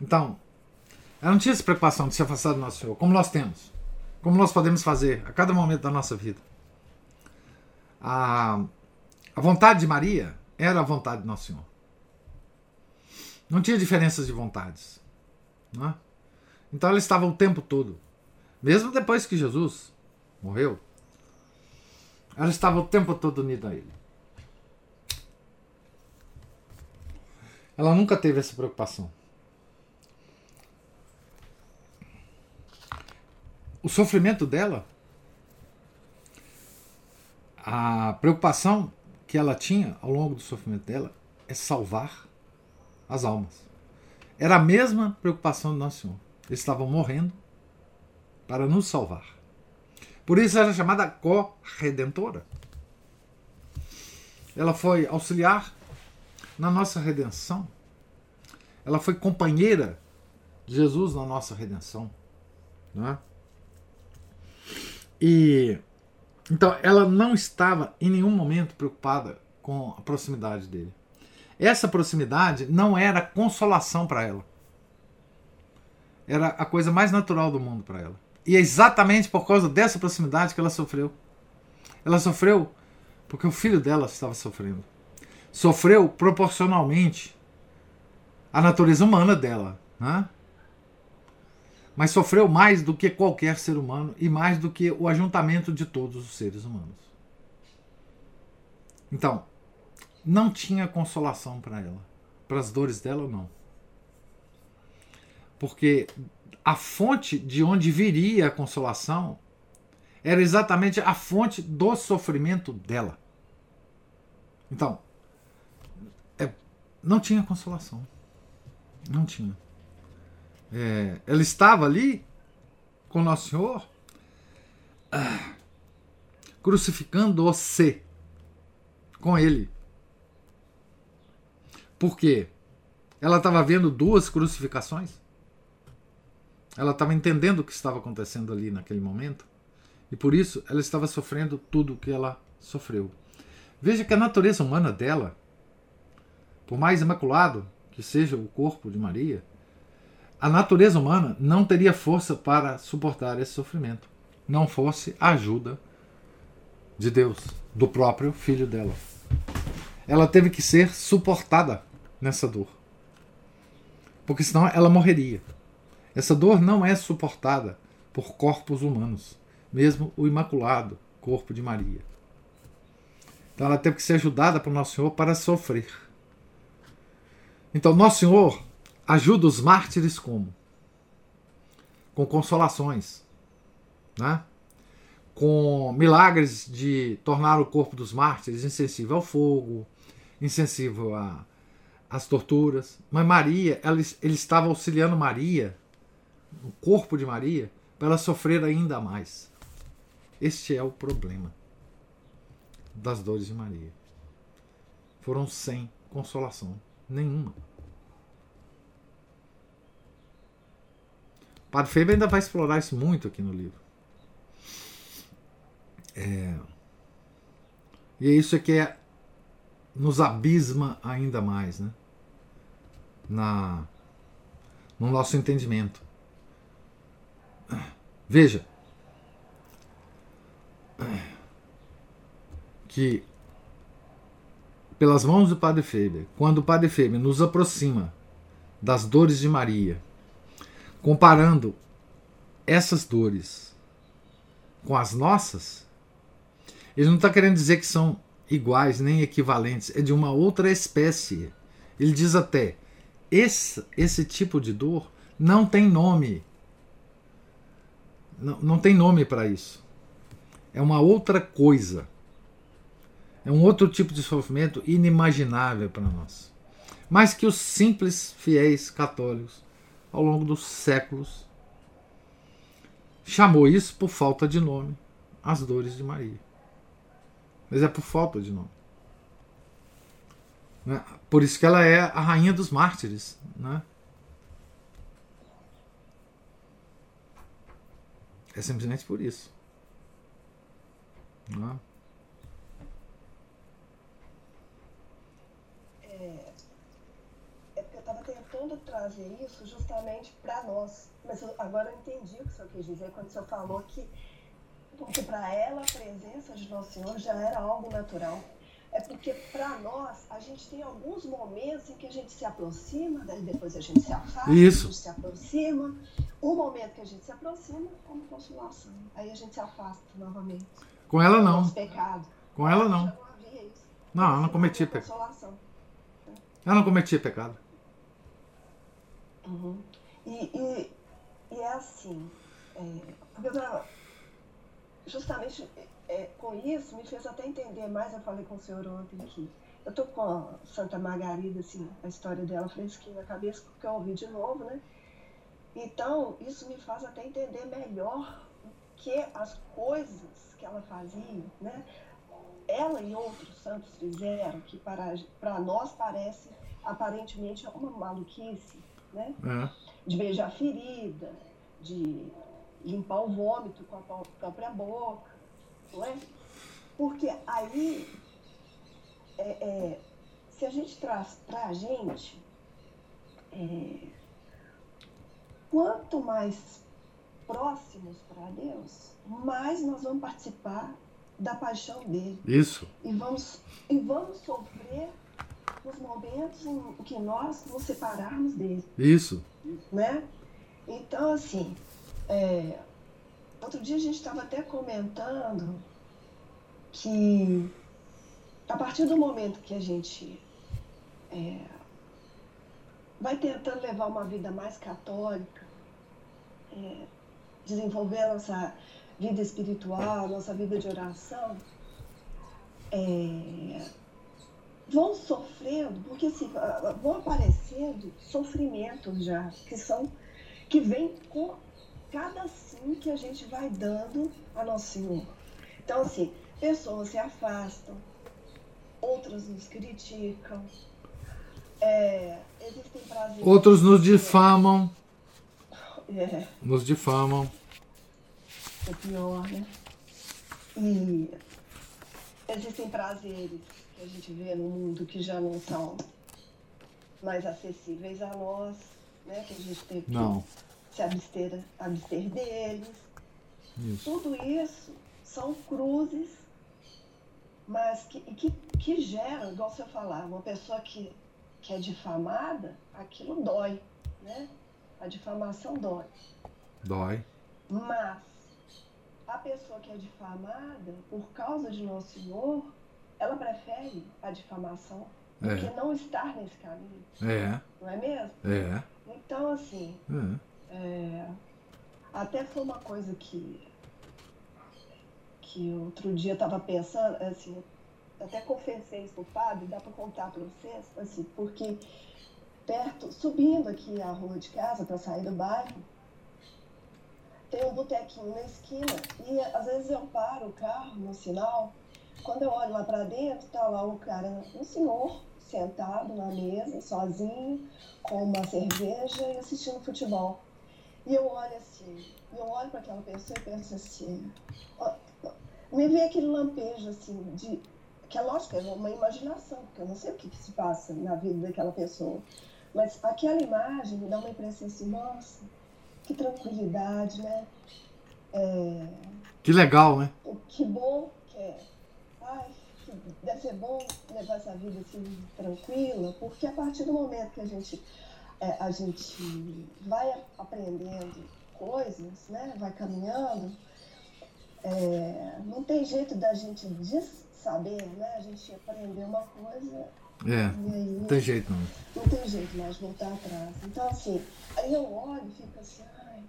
Então, ela não tinha essa preocupação de se afastar do nosso Senhor, como nós temos. Como nós podemos fazer a cada momento da nossa vida. A, a vontade de Maria era a vontade de Nosso Senhor. Não tinha diferenças de vontades. É? Então ela estava o tempo todo. Mesmo depois que Jesus morreu, ela estava o tempo todo unida a ele. Ela nunca teve essa preocupação. O sofrimento dela, a preocupação que ela tinha ao longo do sofrimento dela é salvar as almas. Era a mesma preocupação do Nosso Senhor. Eles estavam morrendo para nos salvar. Por isso era chamada co-redentora. Ela foi auxiliar na nossa redenção. Ela foi companheira de Jesus na nossa redenção. Né? E então ela não estava em nenhum momento preocupada com a proximidade dele. Essa proximidade não era consolação para ela. Era a coisa mais natural do mundo para ela. E é exatamente por causa dessa proximidade que ela sofreu. Ela sofreu porque o filho dela estava sofrendo. Sofreu proporcionalmente à natureza humana dela. Né? Mas sofreu mais do que qualquer ser humano e mais do que o ajuntamento de todos os seres humanos. Então, não tinha consolação para ela. Para as dores dela, não. Porque a fonte de onde viria a consolação era exatamente a fonte do sofrimento dela. Então, é, não tinha consolação. Não tinha. É, ela estava ali com Nosso Senhor ah, crucificando-se com ele. Por quê? Ela estava vendo duas crucificações? Ela estava entendendo o que estava acontecendo ali naquele momento e por isso ela estava sofrendo tudo o que ela sofreu. Veja que a natureza humana dela, por mais imaculado que seja o corpo de Maria, a natureza humana não teria força para suportar esse sofrimento, não fosse a ajuda de Deus, do próprio filho dela. Ela teve que ser suportada nessa dor, porque senão ela morreria. Essa dor não é suportada por corpos humanos, mesmo o imaculado corpo de Maria. Então ela teve que ser ajudada por Nosso Senhor para sofrer. Então Nosso Senhor ajuda os mártires como? Com consolações, né? com milagres de tornar o corpo dos mártires insensível ao fogo, insensível às torturas. Mas Maria, ela, ele estava auxiliando Maria o corpo de Maria para ela sofrer ainda mais. Este é o problema das dores de Maria. Foram sem consolação nenhuma. Padre Feber ainda vai explorar isso muito aqui no livro. É... E é isso que é, nos abisma ainda mais, né? Na, no nosso entendimento. Veja que pelas mãos do Padre Feber, quando o Padre Feber nos aproxima das dores de Maria, comparando essas dores com as nossas, ele não está querendo dizer que são iguais nem equivalentes, é de uma outra espécie. Ele diz até: esse, esse tipo de dor não tem nome. Não, não tem nome para isso. É uma outra coisa. É um outro tipo de sofrimento inimaginável para nós. Mas que os simples fiéis católicos, ao longo dos séculos, chamou isso por falta de nome as dores de Maria. Mas é por falta de nome. Né? Por isso que ela é a rainha dos mártires. Né? É simplesmente por isso. Né? É, é porque eu estava tentando trazer isso justamente para nós. Mas eu, agora eu entendi o que o senhor quis dizer quando o senhor falou que porque para ela a presença de Nosso Senhor já era algo natural. É porque para nós a gente tem alguns momentos em que a gente se aproxima, daí depois a gente se afasta, Isso. a gente se aproxima. O momento que a gente se aproxima é uma consolação. Aí a gente se afasta novamente. Com ela não. pecado. Com ela não. Não ela não cometia pecado. Ela não cometia pecado. Uhum. E, e, e é assim, é, porque eu tava- justamente é, com isso me fez até entender mais, eu falei com o senhor ontem que eu tô com a Santa Margarida, assim, a história dela fresquinha na cabeça, porque eu ouvi de novo, né? Então, isso me faz até entender melhor o que as coisas que ela fazia, né? Ela e outros santos fizeram, que para, para nós parece aparentemente uma maluquice, né? É. de beijar a ferida, de limpar o vômito com a própria boca, não é? Porque aí, é, é, se a gente traz para a gente, é, quanto mais próximos para Deus, mais nós vamos participar da paixão dele Isso. e vamos, e vamos sofrer nos momentos em que nós nos separarmos dele Isso. né? Então, assim, é, outro dia a gente estava até comentando que a partir do momento que a gente é, vai tentando levar uma vida mais católica, é, desenvolver a nossa vida espiritual, nossa vida de oração, é, vão sofrendo, porque assim, vão aparecendo sofrimentos já, que são, que vêm com cada sim que a gente vai dando a Nosso Senhor. Então, assim, pessoas se afastam, outras nos criticam, é, existem prazeres. Outros nos difamam. É, Nos difamam. é pior, né? E existem prazeres que a gente vê no mundo que já não são mais acessíveis a nós, né? Que a gente tem que Não. se abster, abster deles. Isso. Tudo isso são cruzes, mas que, que, que geram, igual você falar, uma pessoa que, que é difamada, aquilo dói, né? A difamação dói. Dói. Mas a pessoa que é difamada, por causa de Nosso Senhor, ela prefere a difamação do É. que não estar nesse caminho, É. não é mesmo? É. Então, assim, É. é, até foi uma coisa que, que outro dia eu estava pensando, assim, até confessei isso pro padre, dá para contar para vocês, assim, porque perto, subindo aqui a rua de casa para sair do bairro, tem um botequinho na esquina e às vezes eu paro o carro no sinal, quando eu olho lá para dentro, tá lá o cara, um senhor sentado na mesa, sozinho, com uma cerveja e assistindo futebol. E eu olho assim, eu olho para aquela pessoa e penso assim, ó, me vem aquele lampejo assim de que é lógico, é uma imaginação, porque eu não sei o que, que se passa na vida daquela pessoa. Mas aquela imagem me dá uma impressão assim, nossa, que tranquilidade, né? É, Que legal, né? que bom que é. Que deve ser bom levar essa vida assim tranquila, porque a partir do momento que a gente, é, a gente vai aprendendo coisas, né? Vai caminhando, é, não tem jeito da gente saber, né? A gente aprender uma coisa É. aí Não tem jeito não. não tem jeito mais voltar atrás. Então, assim, aí eu olho e fico assim, ai,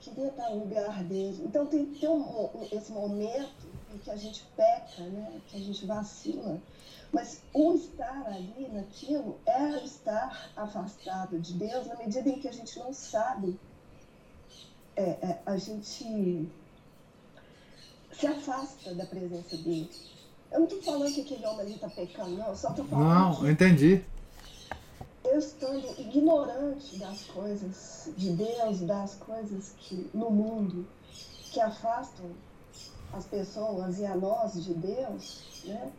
queria estar no lugar dele. Então, tem, tem um- esse momento em que a gente peca, né? Que a gente vacila. Mas o estar ali naquilo é estar afastado de Deus na medida em que a gente não sabe. É, é, a gente se afasta da presença dele. Eu não estou falando que aquele homem ali está pecando, não. Eu só estou falando Não, que eu entendi. eu estando ignorante das coisas de Deus, das coisas que no mundo que afastam as pessoas e a nós de Deus, né?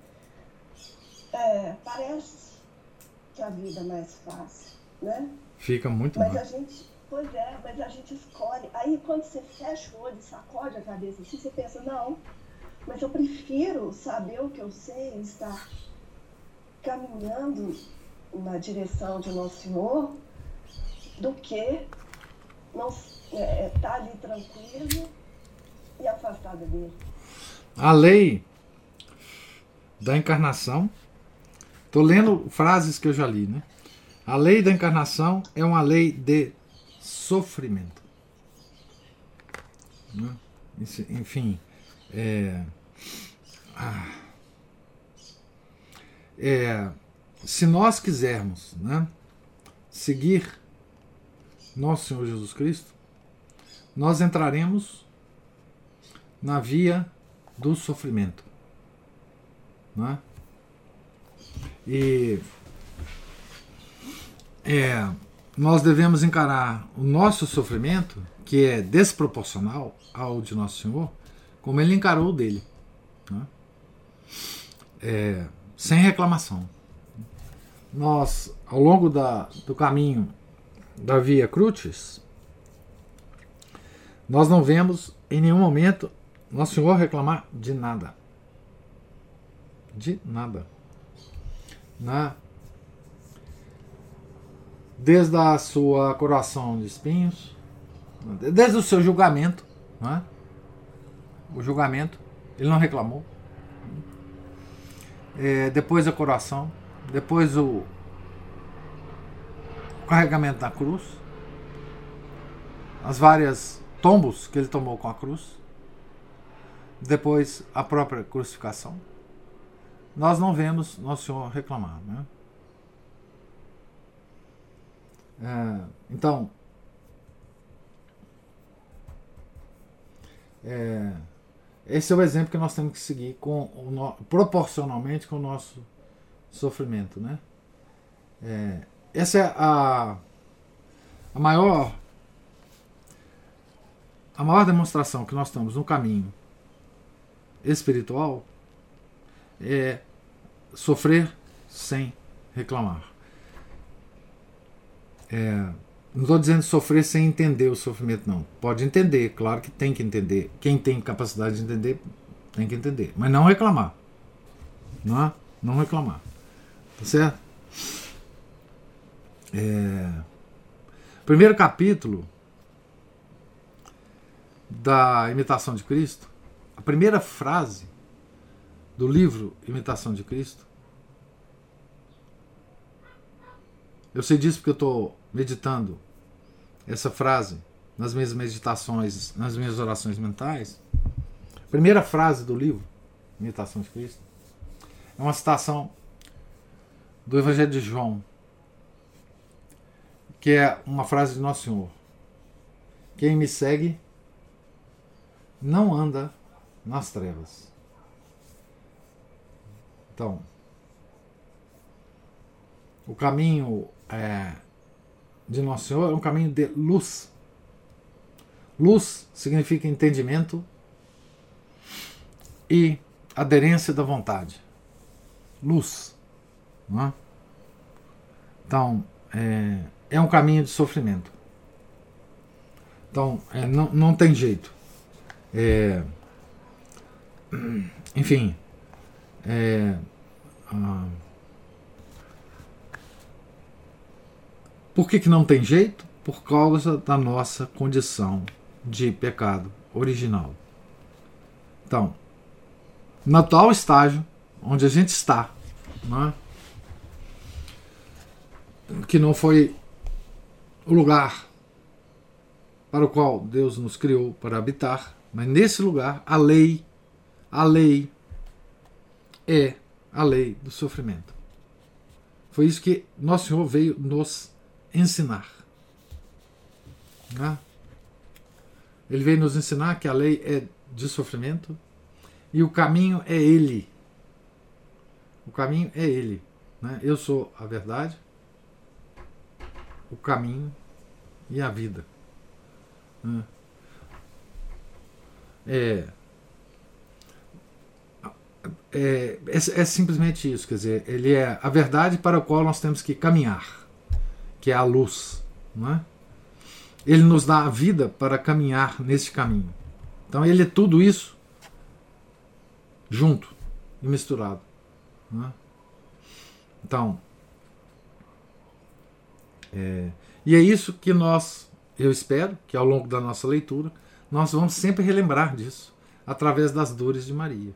É, parece que a vida é mais fácil, né? Fica muito Mas a mais. gente, pois é, mas a gente escolhe. Aí quando você fecha o olho e sacode a cabeça assim, você pensa, não, mas eu prefiro saber o que eu sei e estar caminhando na direção de Nosso Senhor do que não é, estar ali tranquilo e afastada dele. A lei da encarnação. Estou lendo frases que eu já li, né? A lei da encarnação é uma lei de sofrimento. Né? Enfim, é, ah, é, se nós quisermos né, seguir nosso Senhor Jesus Cristo, nós entraremos na via do sofrimento. Né? E é, nós devemos encarar o nosso sofrimento, que é desproporcional ao de Nosso Senhor, como ele encarou o dele. né? É, sem reclamação. Nós, ao longo da, do caminho da Via Crucis, nós não vemos em nenhum momento Nosso Senhor reclamar de nada. De nada. Né? Desde a sua coroação de espinhos, desde o seu julgamento, né? o julgamento, ele não reclamou. É, depois a coroação, depois o, carregamento da cruz, as várias tombos que ele tomou com a cruz, depois a própria crucificação. Nós não vemos Nosso Senhor reclamar. Né? É, então, é, esse é o exemplo que nós temos que seguir com no- proporcionalmente com o nosso sofrimento, né? É, essa é a, a maior a maior demonstração que nós estamos no caminho espiritual é sofrer sem reclamar. É, não estou dizendo sofrer sem entender o sofrimento, não. Pode entender, claro que tem que entender. Quem tem capacidade de entender, tem que entender. Mas não reclamar. Não é? Não reclamar. Tá certo? É, primeiro capítulo da Imitação de Cristo, a primeira frase do livro Imitação de Cristo. Eu sei disso porque eu estou meditando essa frase nas minhas meditações, nas minhas orações mentais. Primeira frase do livro Imitação de Cristo é uma citação do Evangelho de João, que é uma frase de Nosso Senhor. Quem me segue não anda nas trevas. Então, o caminho é, de Nosso Senhor é um caminho de luz. Luz significa entendimento e aderência da vontade. Luz. Não é? Então, é, é um caminho de sofrimento. Então, é, não, não tem jeito. É, enfim, é, ah, por que, que não tem jeito? Por causa da nossa condição de pecado original. Então, no tal estágio onde a gente está, não é? que não foi o lugar para o qual Deus nos criou para habitar, mas nesse lugar a lei, a lei é a lei do sofrimento. Foi isso que Nosso Senhor veio nos ensinar. Né? Ele veio nos ensinar que a lei é de sofrimento E o caminho é Ele. O caminho é Ele. Né? Eu sou a verdade, o caminho e a vida. Né? É, é, é, é, simplesmente isso, quer dizer, ele é a verdade para a qual nós temos que caminhar, que é a luz. Não é? Ele nos dá a vida para caminhar nesse caminho. Então ele é tudo isso junto e misturado. É? Então, é, e é isso que nós, eu espero, que ao longo da nossa leitura, nós vamos sempre relembrar disso, através das dores de Maria.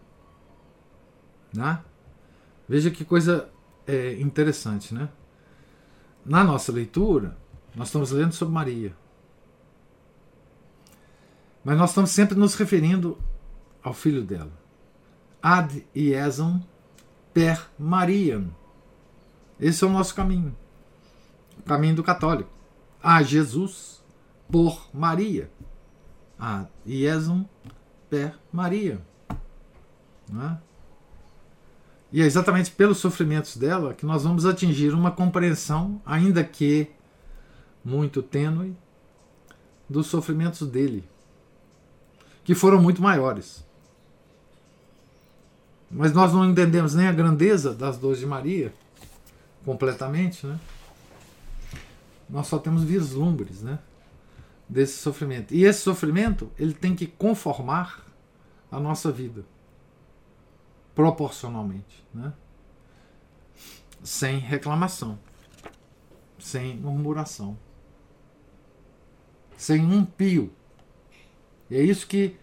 Né? Veja que coisa é, interessante, né? Na nossa leitura, nós estamos lendo sobre Maria. Mas nós estamos sempre nos referindo ao filho dela. Ad Iesam per Mariam. Esse é o nosso caminho. O caminho do católico. A Jesus por Maria. Ad Iesam per Maria. Não é? E é exatamente pelos sofrimentos dela que nós vamos atingir uma compreensão, ainda que muito tênue, dos sofrimentos dele, que foram muito maiores. Mas nós não entendemos nem a grandeza das dores de Maria completamente, né? Nós só temos vislumbres, né? Desse sofrimento. E esse sofrimento, ele tem que conformar a nossa vida proporcionalmente, né? sem reclamação, sem murmuração, sem um pio. E é isso que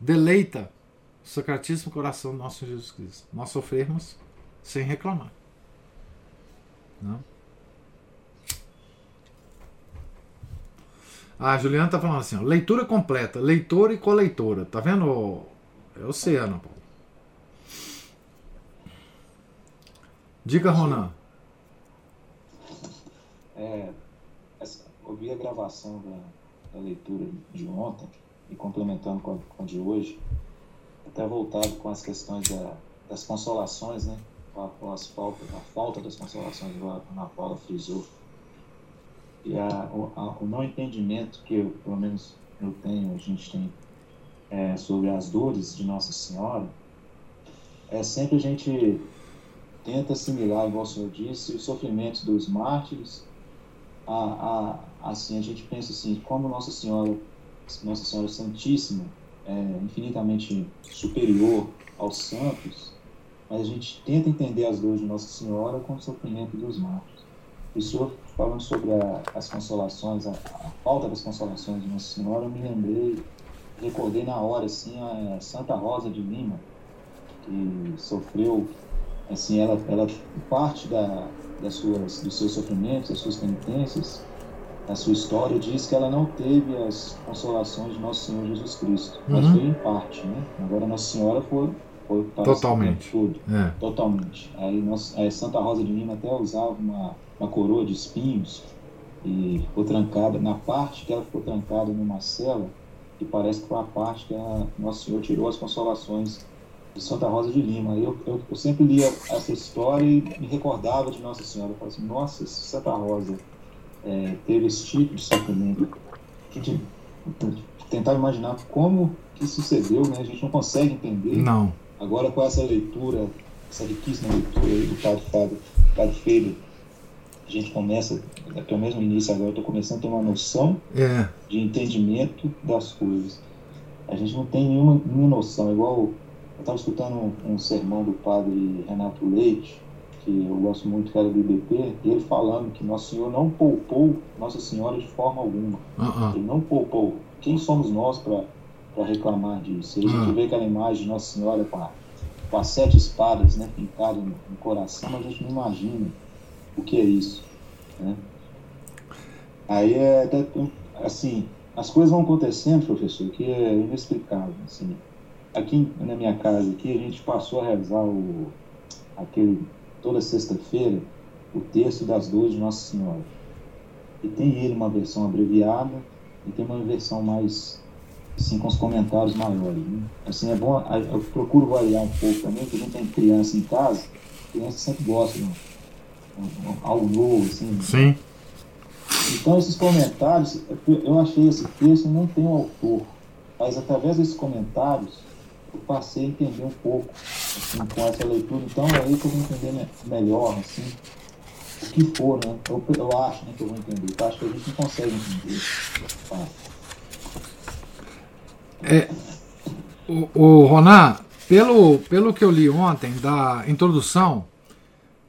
deleita o sacratíssimo coração do nosso Jesus Cristo. Nós sofrermos sem reclamar. Não? A Juliana está falando assim: ó, leitura completa, leitora e coleitora. Tá vendo? É oceano, Paulo. Diga, Ronan. É, ouvi a gravação da, da, leitura de ontem e complementando com a, com a, de hoje, até voltado com as questões da, das consolações, né? A, as falta, a falta das consolações, igual a Ana Paula frisou. E a, o, o não entendimento que eu, pelo menos eu tenho, a gente tem, é, sobre as dores de Nossa Senhora, é sempre a gente tenta assimilar, igual o senhor disse, os sofrimentos dos mártires. A, a, assim, a gente pensa assim, como Nossa Senhora, Nossa Senhora Santíssima, é infinitamente superior aos santos, mas a gente tenta entender as dores de Nossa Senhora com o sofrimento dos mártires. O senhor falando sobre a, as consolações, a, a, falta das consolações de Nossa Senhora, eu me lembrei, recordei na hora, assim, a Santa Rosa de Lima, que sofreu assim, ela, ela parte da, das suas, dos seus sofrimentos, das suas penitências, da sua história, diz que ela não teve as consolações de Nosso Senhor Jesus Cristo, uhum. mas foi em parte, né? Agora Nossa Senhora foi, foi totalmente tudo, é. totalmente. Aí nós, a Santa Rosa de Lima até usava uma, uma coroa de espinhos e ficou trancada na parte que ela ficou trancada numa cela, e parece que foi a parte que Nosso Senhor tirou as consolações de Santa Rosa de Lima. Eu, eu, eu, sempre lia essa história e me recordava de Nossa Senhora. Eu falava assim, nossa, Santa Rosa é, teve esse tipo de sofrimento. A gente tentar imaginar como que sucedeu, né? A gente não consegue entender. Não. Agora com essa leitura, essa riquíssima leitura aí do Padre Fábio, Padre Feio, a gente começa, até o mesmo início agora, eu estou começando a ter uma noção é. de entendimento das coisas. A gente não tem nenhuma, nenhuma noção, igual eu estava escutando um, um, sermão do padre Renato Leite, que eu gosto muito, que era do IBP, e ele falando que Nosso Senhor não poupou Nossa Senhora de forma alguma. Uh -uh. Ele não poupou. Quem somos nós para reclamar disso? E a gente uh vê aquela imagem de Nossa Senhora com, a, com as sete espadas né, pintadas no, no coração, mas a gente não imagina o que é isso. Né? Aí é assim, as coisas vão acontecendo, professor, que é inexplicável. Assim aqui na minha casa aqui a gente passou a rezar o aquele toda sexta-feira o texto das dores de Nossa Senhora. E tem ele uma versão abreviada e tem uma versão mais assim, com os comentários maiores. Né? Assim, é bom, eu procuro variar um pouco também, porque a gente tem criança em casa, criança sempre gosta de algo novo, assim. Sim. Então, esses comentários, eu achei esse texto não tem um autor, mas através desses comentários, eu passei a entender um pouco assim, com essa leitura. Então, é aí que eu vou entender melhor, assim, o que for, né? Eu, eu acho né, que eu vou entender. Eu acho que a gente não consegue entender. É, o, o Ronan, pelo, pelo que eu li ontem da introdução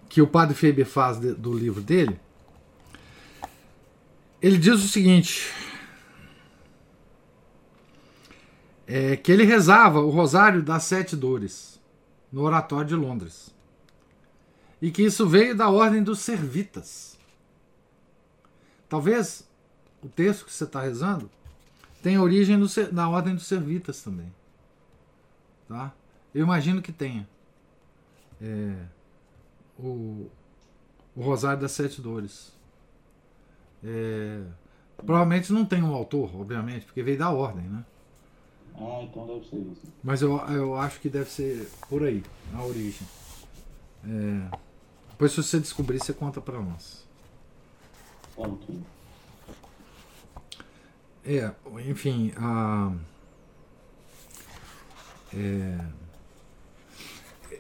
que o padre Faber faz de, do livro dele, ele diz o seguinte: é, que ele rezava o Rosário das Sete Dores no Oratório de Londres e que isso veio da ordem dos servitas. Talvez o texto que você está rezando tenha origem no, na ordem dos servitas também. Tá? Eu imagino que tenha. É, o, o Rosário das Sete Dores. É, provavelmente não tem um autor, obviamente, porque veio da ordem, né? Ah, então deve ser isso. Mas eu, eu acho que deve ser por aí, a origem. É, depois, se você descobrir, você conta para nós. Ok. É, enfim, a. É,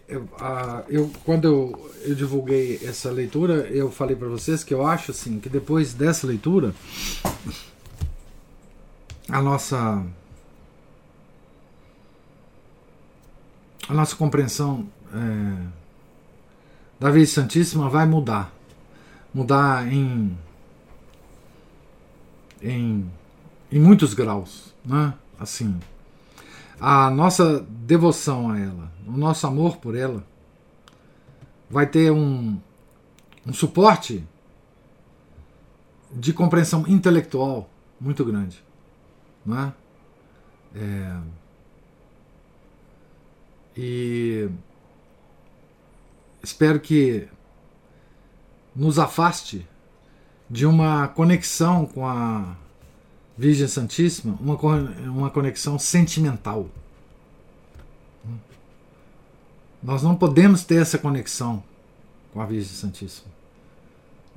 eu, a, eu, quando eu, eu divulguei essa leitura, eu falei para vocês que eu acho assim que depois dessa leitura a nossa a nossa compreensão é, da Virgem Santíssima vai mudar. Mudar em, em, em muitos graus. Né? Assim, a nossa devoção a ela, o nosso amor por ela, vai ter um, um suporte de compreensão intelectual muito grande. Não é? E espero que nos afaste de uma conexão com a Virgem Santíssima, uma, uma conexão sentimental. Nós não podemos ter essa conexão com a Virgem Santíssima.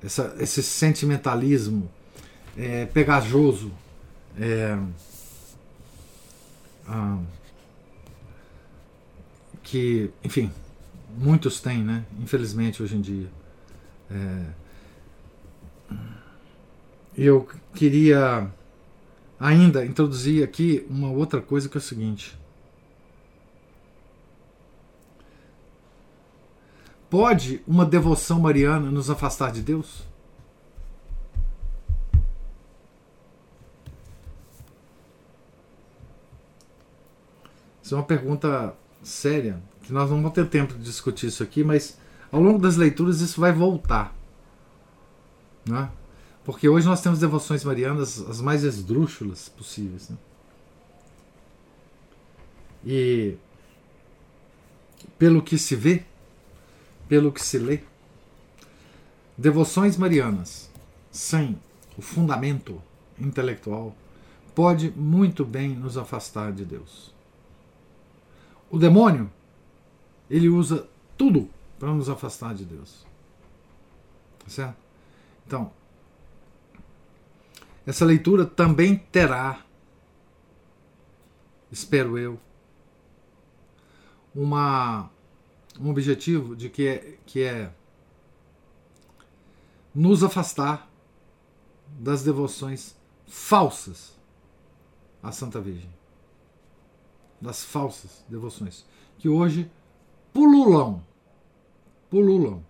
Essa, esse sentimentalismo é, pegajoso, é, ah, que, enfim, muitos têm, né? Infelizmente hoje em dia. É... Eu queria ainda introduzir aqui uma outra coisa que é o seguinte. Pode uma devoção mariana nos afastar de Deus? Isso é uma pergunta séria que nós não vamos ter tempo de discutir isso aqui, mas ao longo das leituras isso vai voltar. Né? Porque hoje nós temos devoções marianas as mais esdrúxulas possíveis. Né? E pelo que se vê, pelo que se lê, devoções marianas sem o fundamento intelectual pode muito bem nos afastar de Deus. O demônio ele usa tudo para nos afastar de Deus. Tá certo? Então, essa leitura também terá, espero eu, uma, um objetivo de que é, que é nos afastar das devoções falsas à Santa Virgem. Das falsas devoções. Que hoje pululam, pululam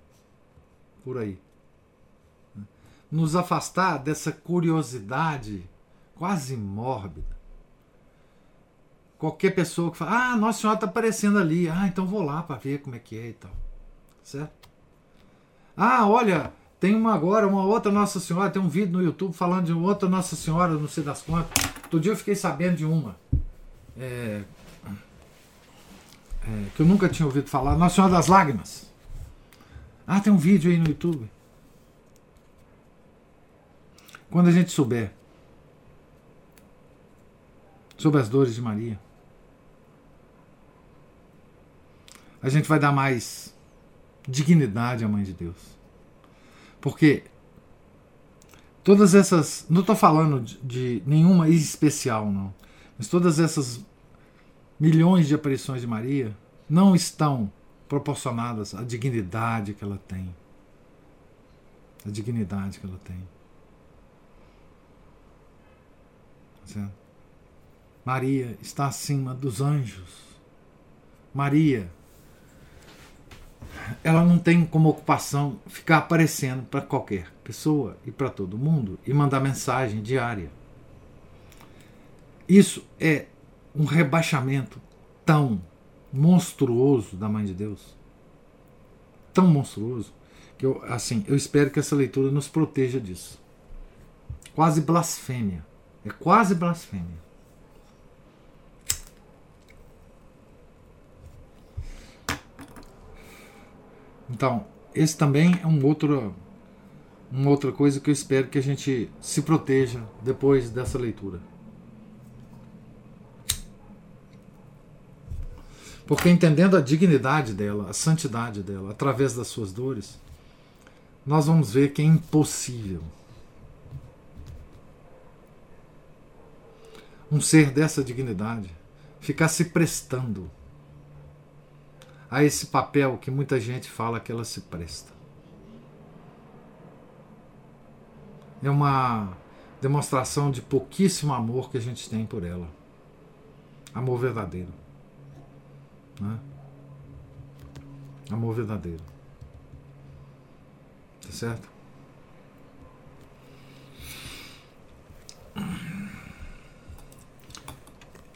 por aí. Nos afastar dessa curiosidade quase mórbida. Qualquer pessoa que fala, ah, Nossa Senhora está aparecendo ali, ah, então vou lá para ver como é que é e tal. Certo? Ah, olha, tem uma agora, uma outra Nossa Senhora, tem um vídeo no YouTube falando de outra Nossa Senhora, não sei das quantas. Outro dia eu fiquei sabendo de uma. É, é, que eu nunca tinha ouvido falar, Nossa Senhora das Lágrimas. Ah, tem um vídeo aí no YouTube. Quando a gente souber sobre as dores de Maria. A gente vai dar mais dignidade à Mãe de Deus. Porque todas essas. Não estou falando de, de nenhuma especial, não. Mas todas essas milhões de aparições de Maria não estão proporcionadas à dignidade que ela tem. A dignidade que ela tem. Certo? Maria está acima dos anjos. Maria, ela não tem como ocupação ficar aparecendo para qualquer pessoa e para todo mundo e mandar mensagem diária. Isso é um rebaixamento tão monstruoso da mãe de Deus, tão monstruoso que eu assim, eu espero que essa leitura nos proteja disso. Quase blasfêmia. É quase blasfêmia. Então, esse também é um outro, uma outra coisa que eu espero que a gente se proteja depois dessa leitura. Porque entendendo a dignidade dela, a santidade dela, através das suas dores, nós vamos ver que é impossível um ser dessa dignidade ficar se prestando a esse papel que muita gente fala que ela se presta. É uma demonstração de pouquíssimo amor que a gente tem por ela. Amor verdadeiro. Né? Amor verdadeiro. Tá certo?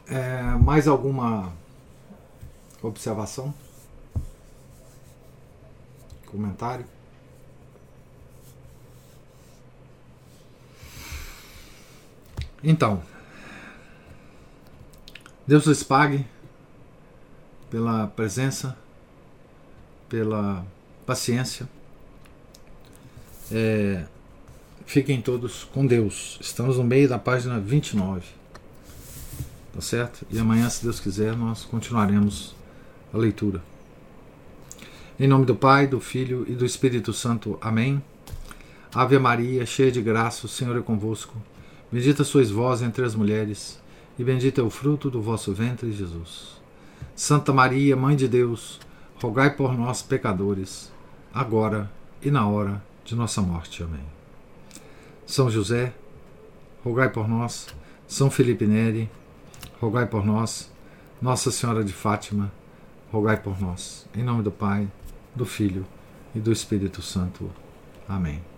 É, mais alguma observação? Comentário? Então, Deus lhes pague pela presença, pela paciência. É, fiquem todos com Deus. Estamos no meio da página 29. Tá certo? E amanhã, se Deus quiser, nós continuaremos a leitura. Em nome do Pai, do Filho e do Espírito Santo. Amém. Ave Maria, cheia de graça, o Senhor é convosco. Bendita sois vós entre as mulheres, e bendito é o fruto do vosso ventre, Jesus. Santa Maria, Mãe de Deus, rogai por nós, pecadores, agora e na hora de nossa morte. Amém. São José, rogai por nós. São Felipe Neri, rogai por nós. Nossa Senhora de Fátima, rogai por nós. Em nome do Pai, do Filho e do Espírito Santo. Amém.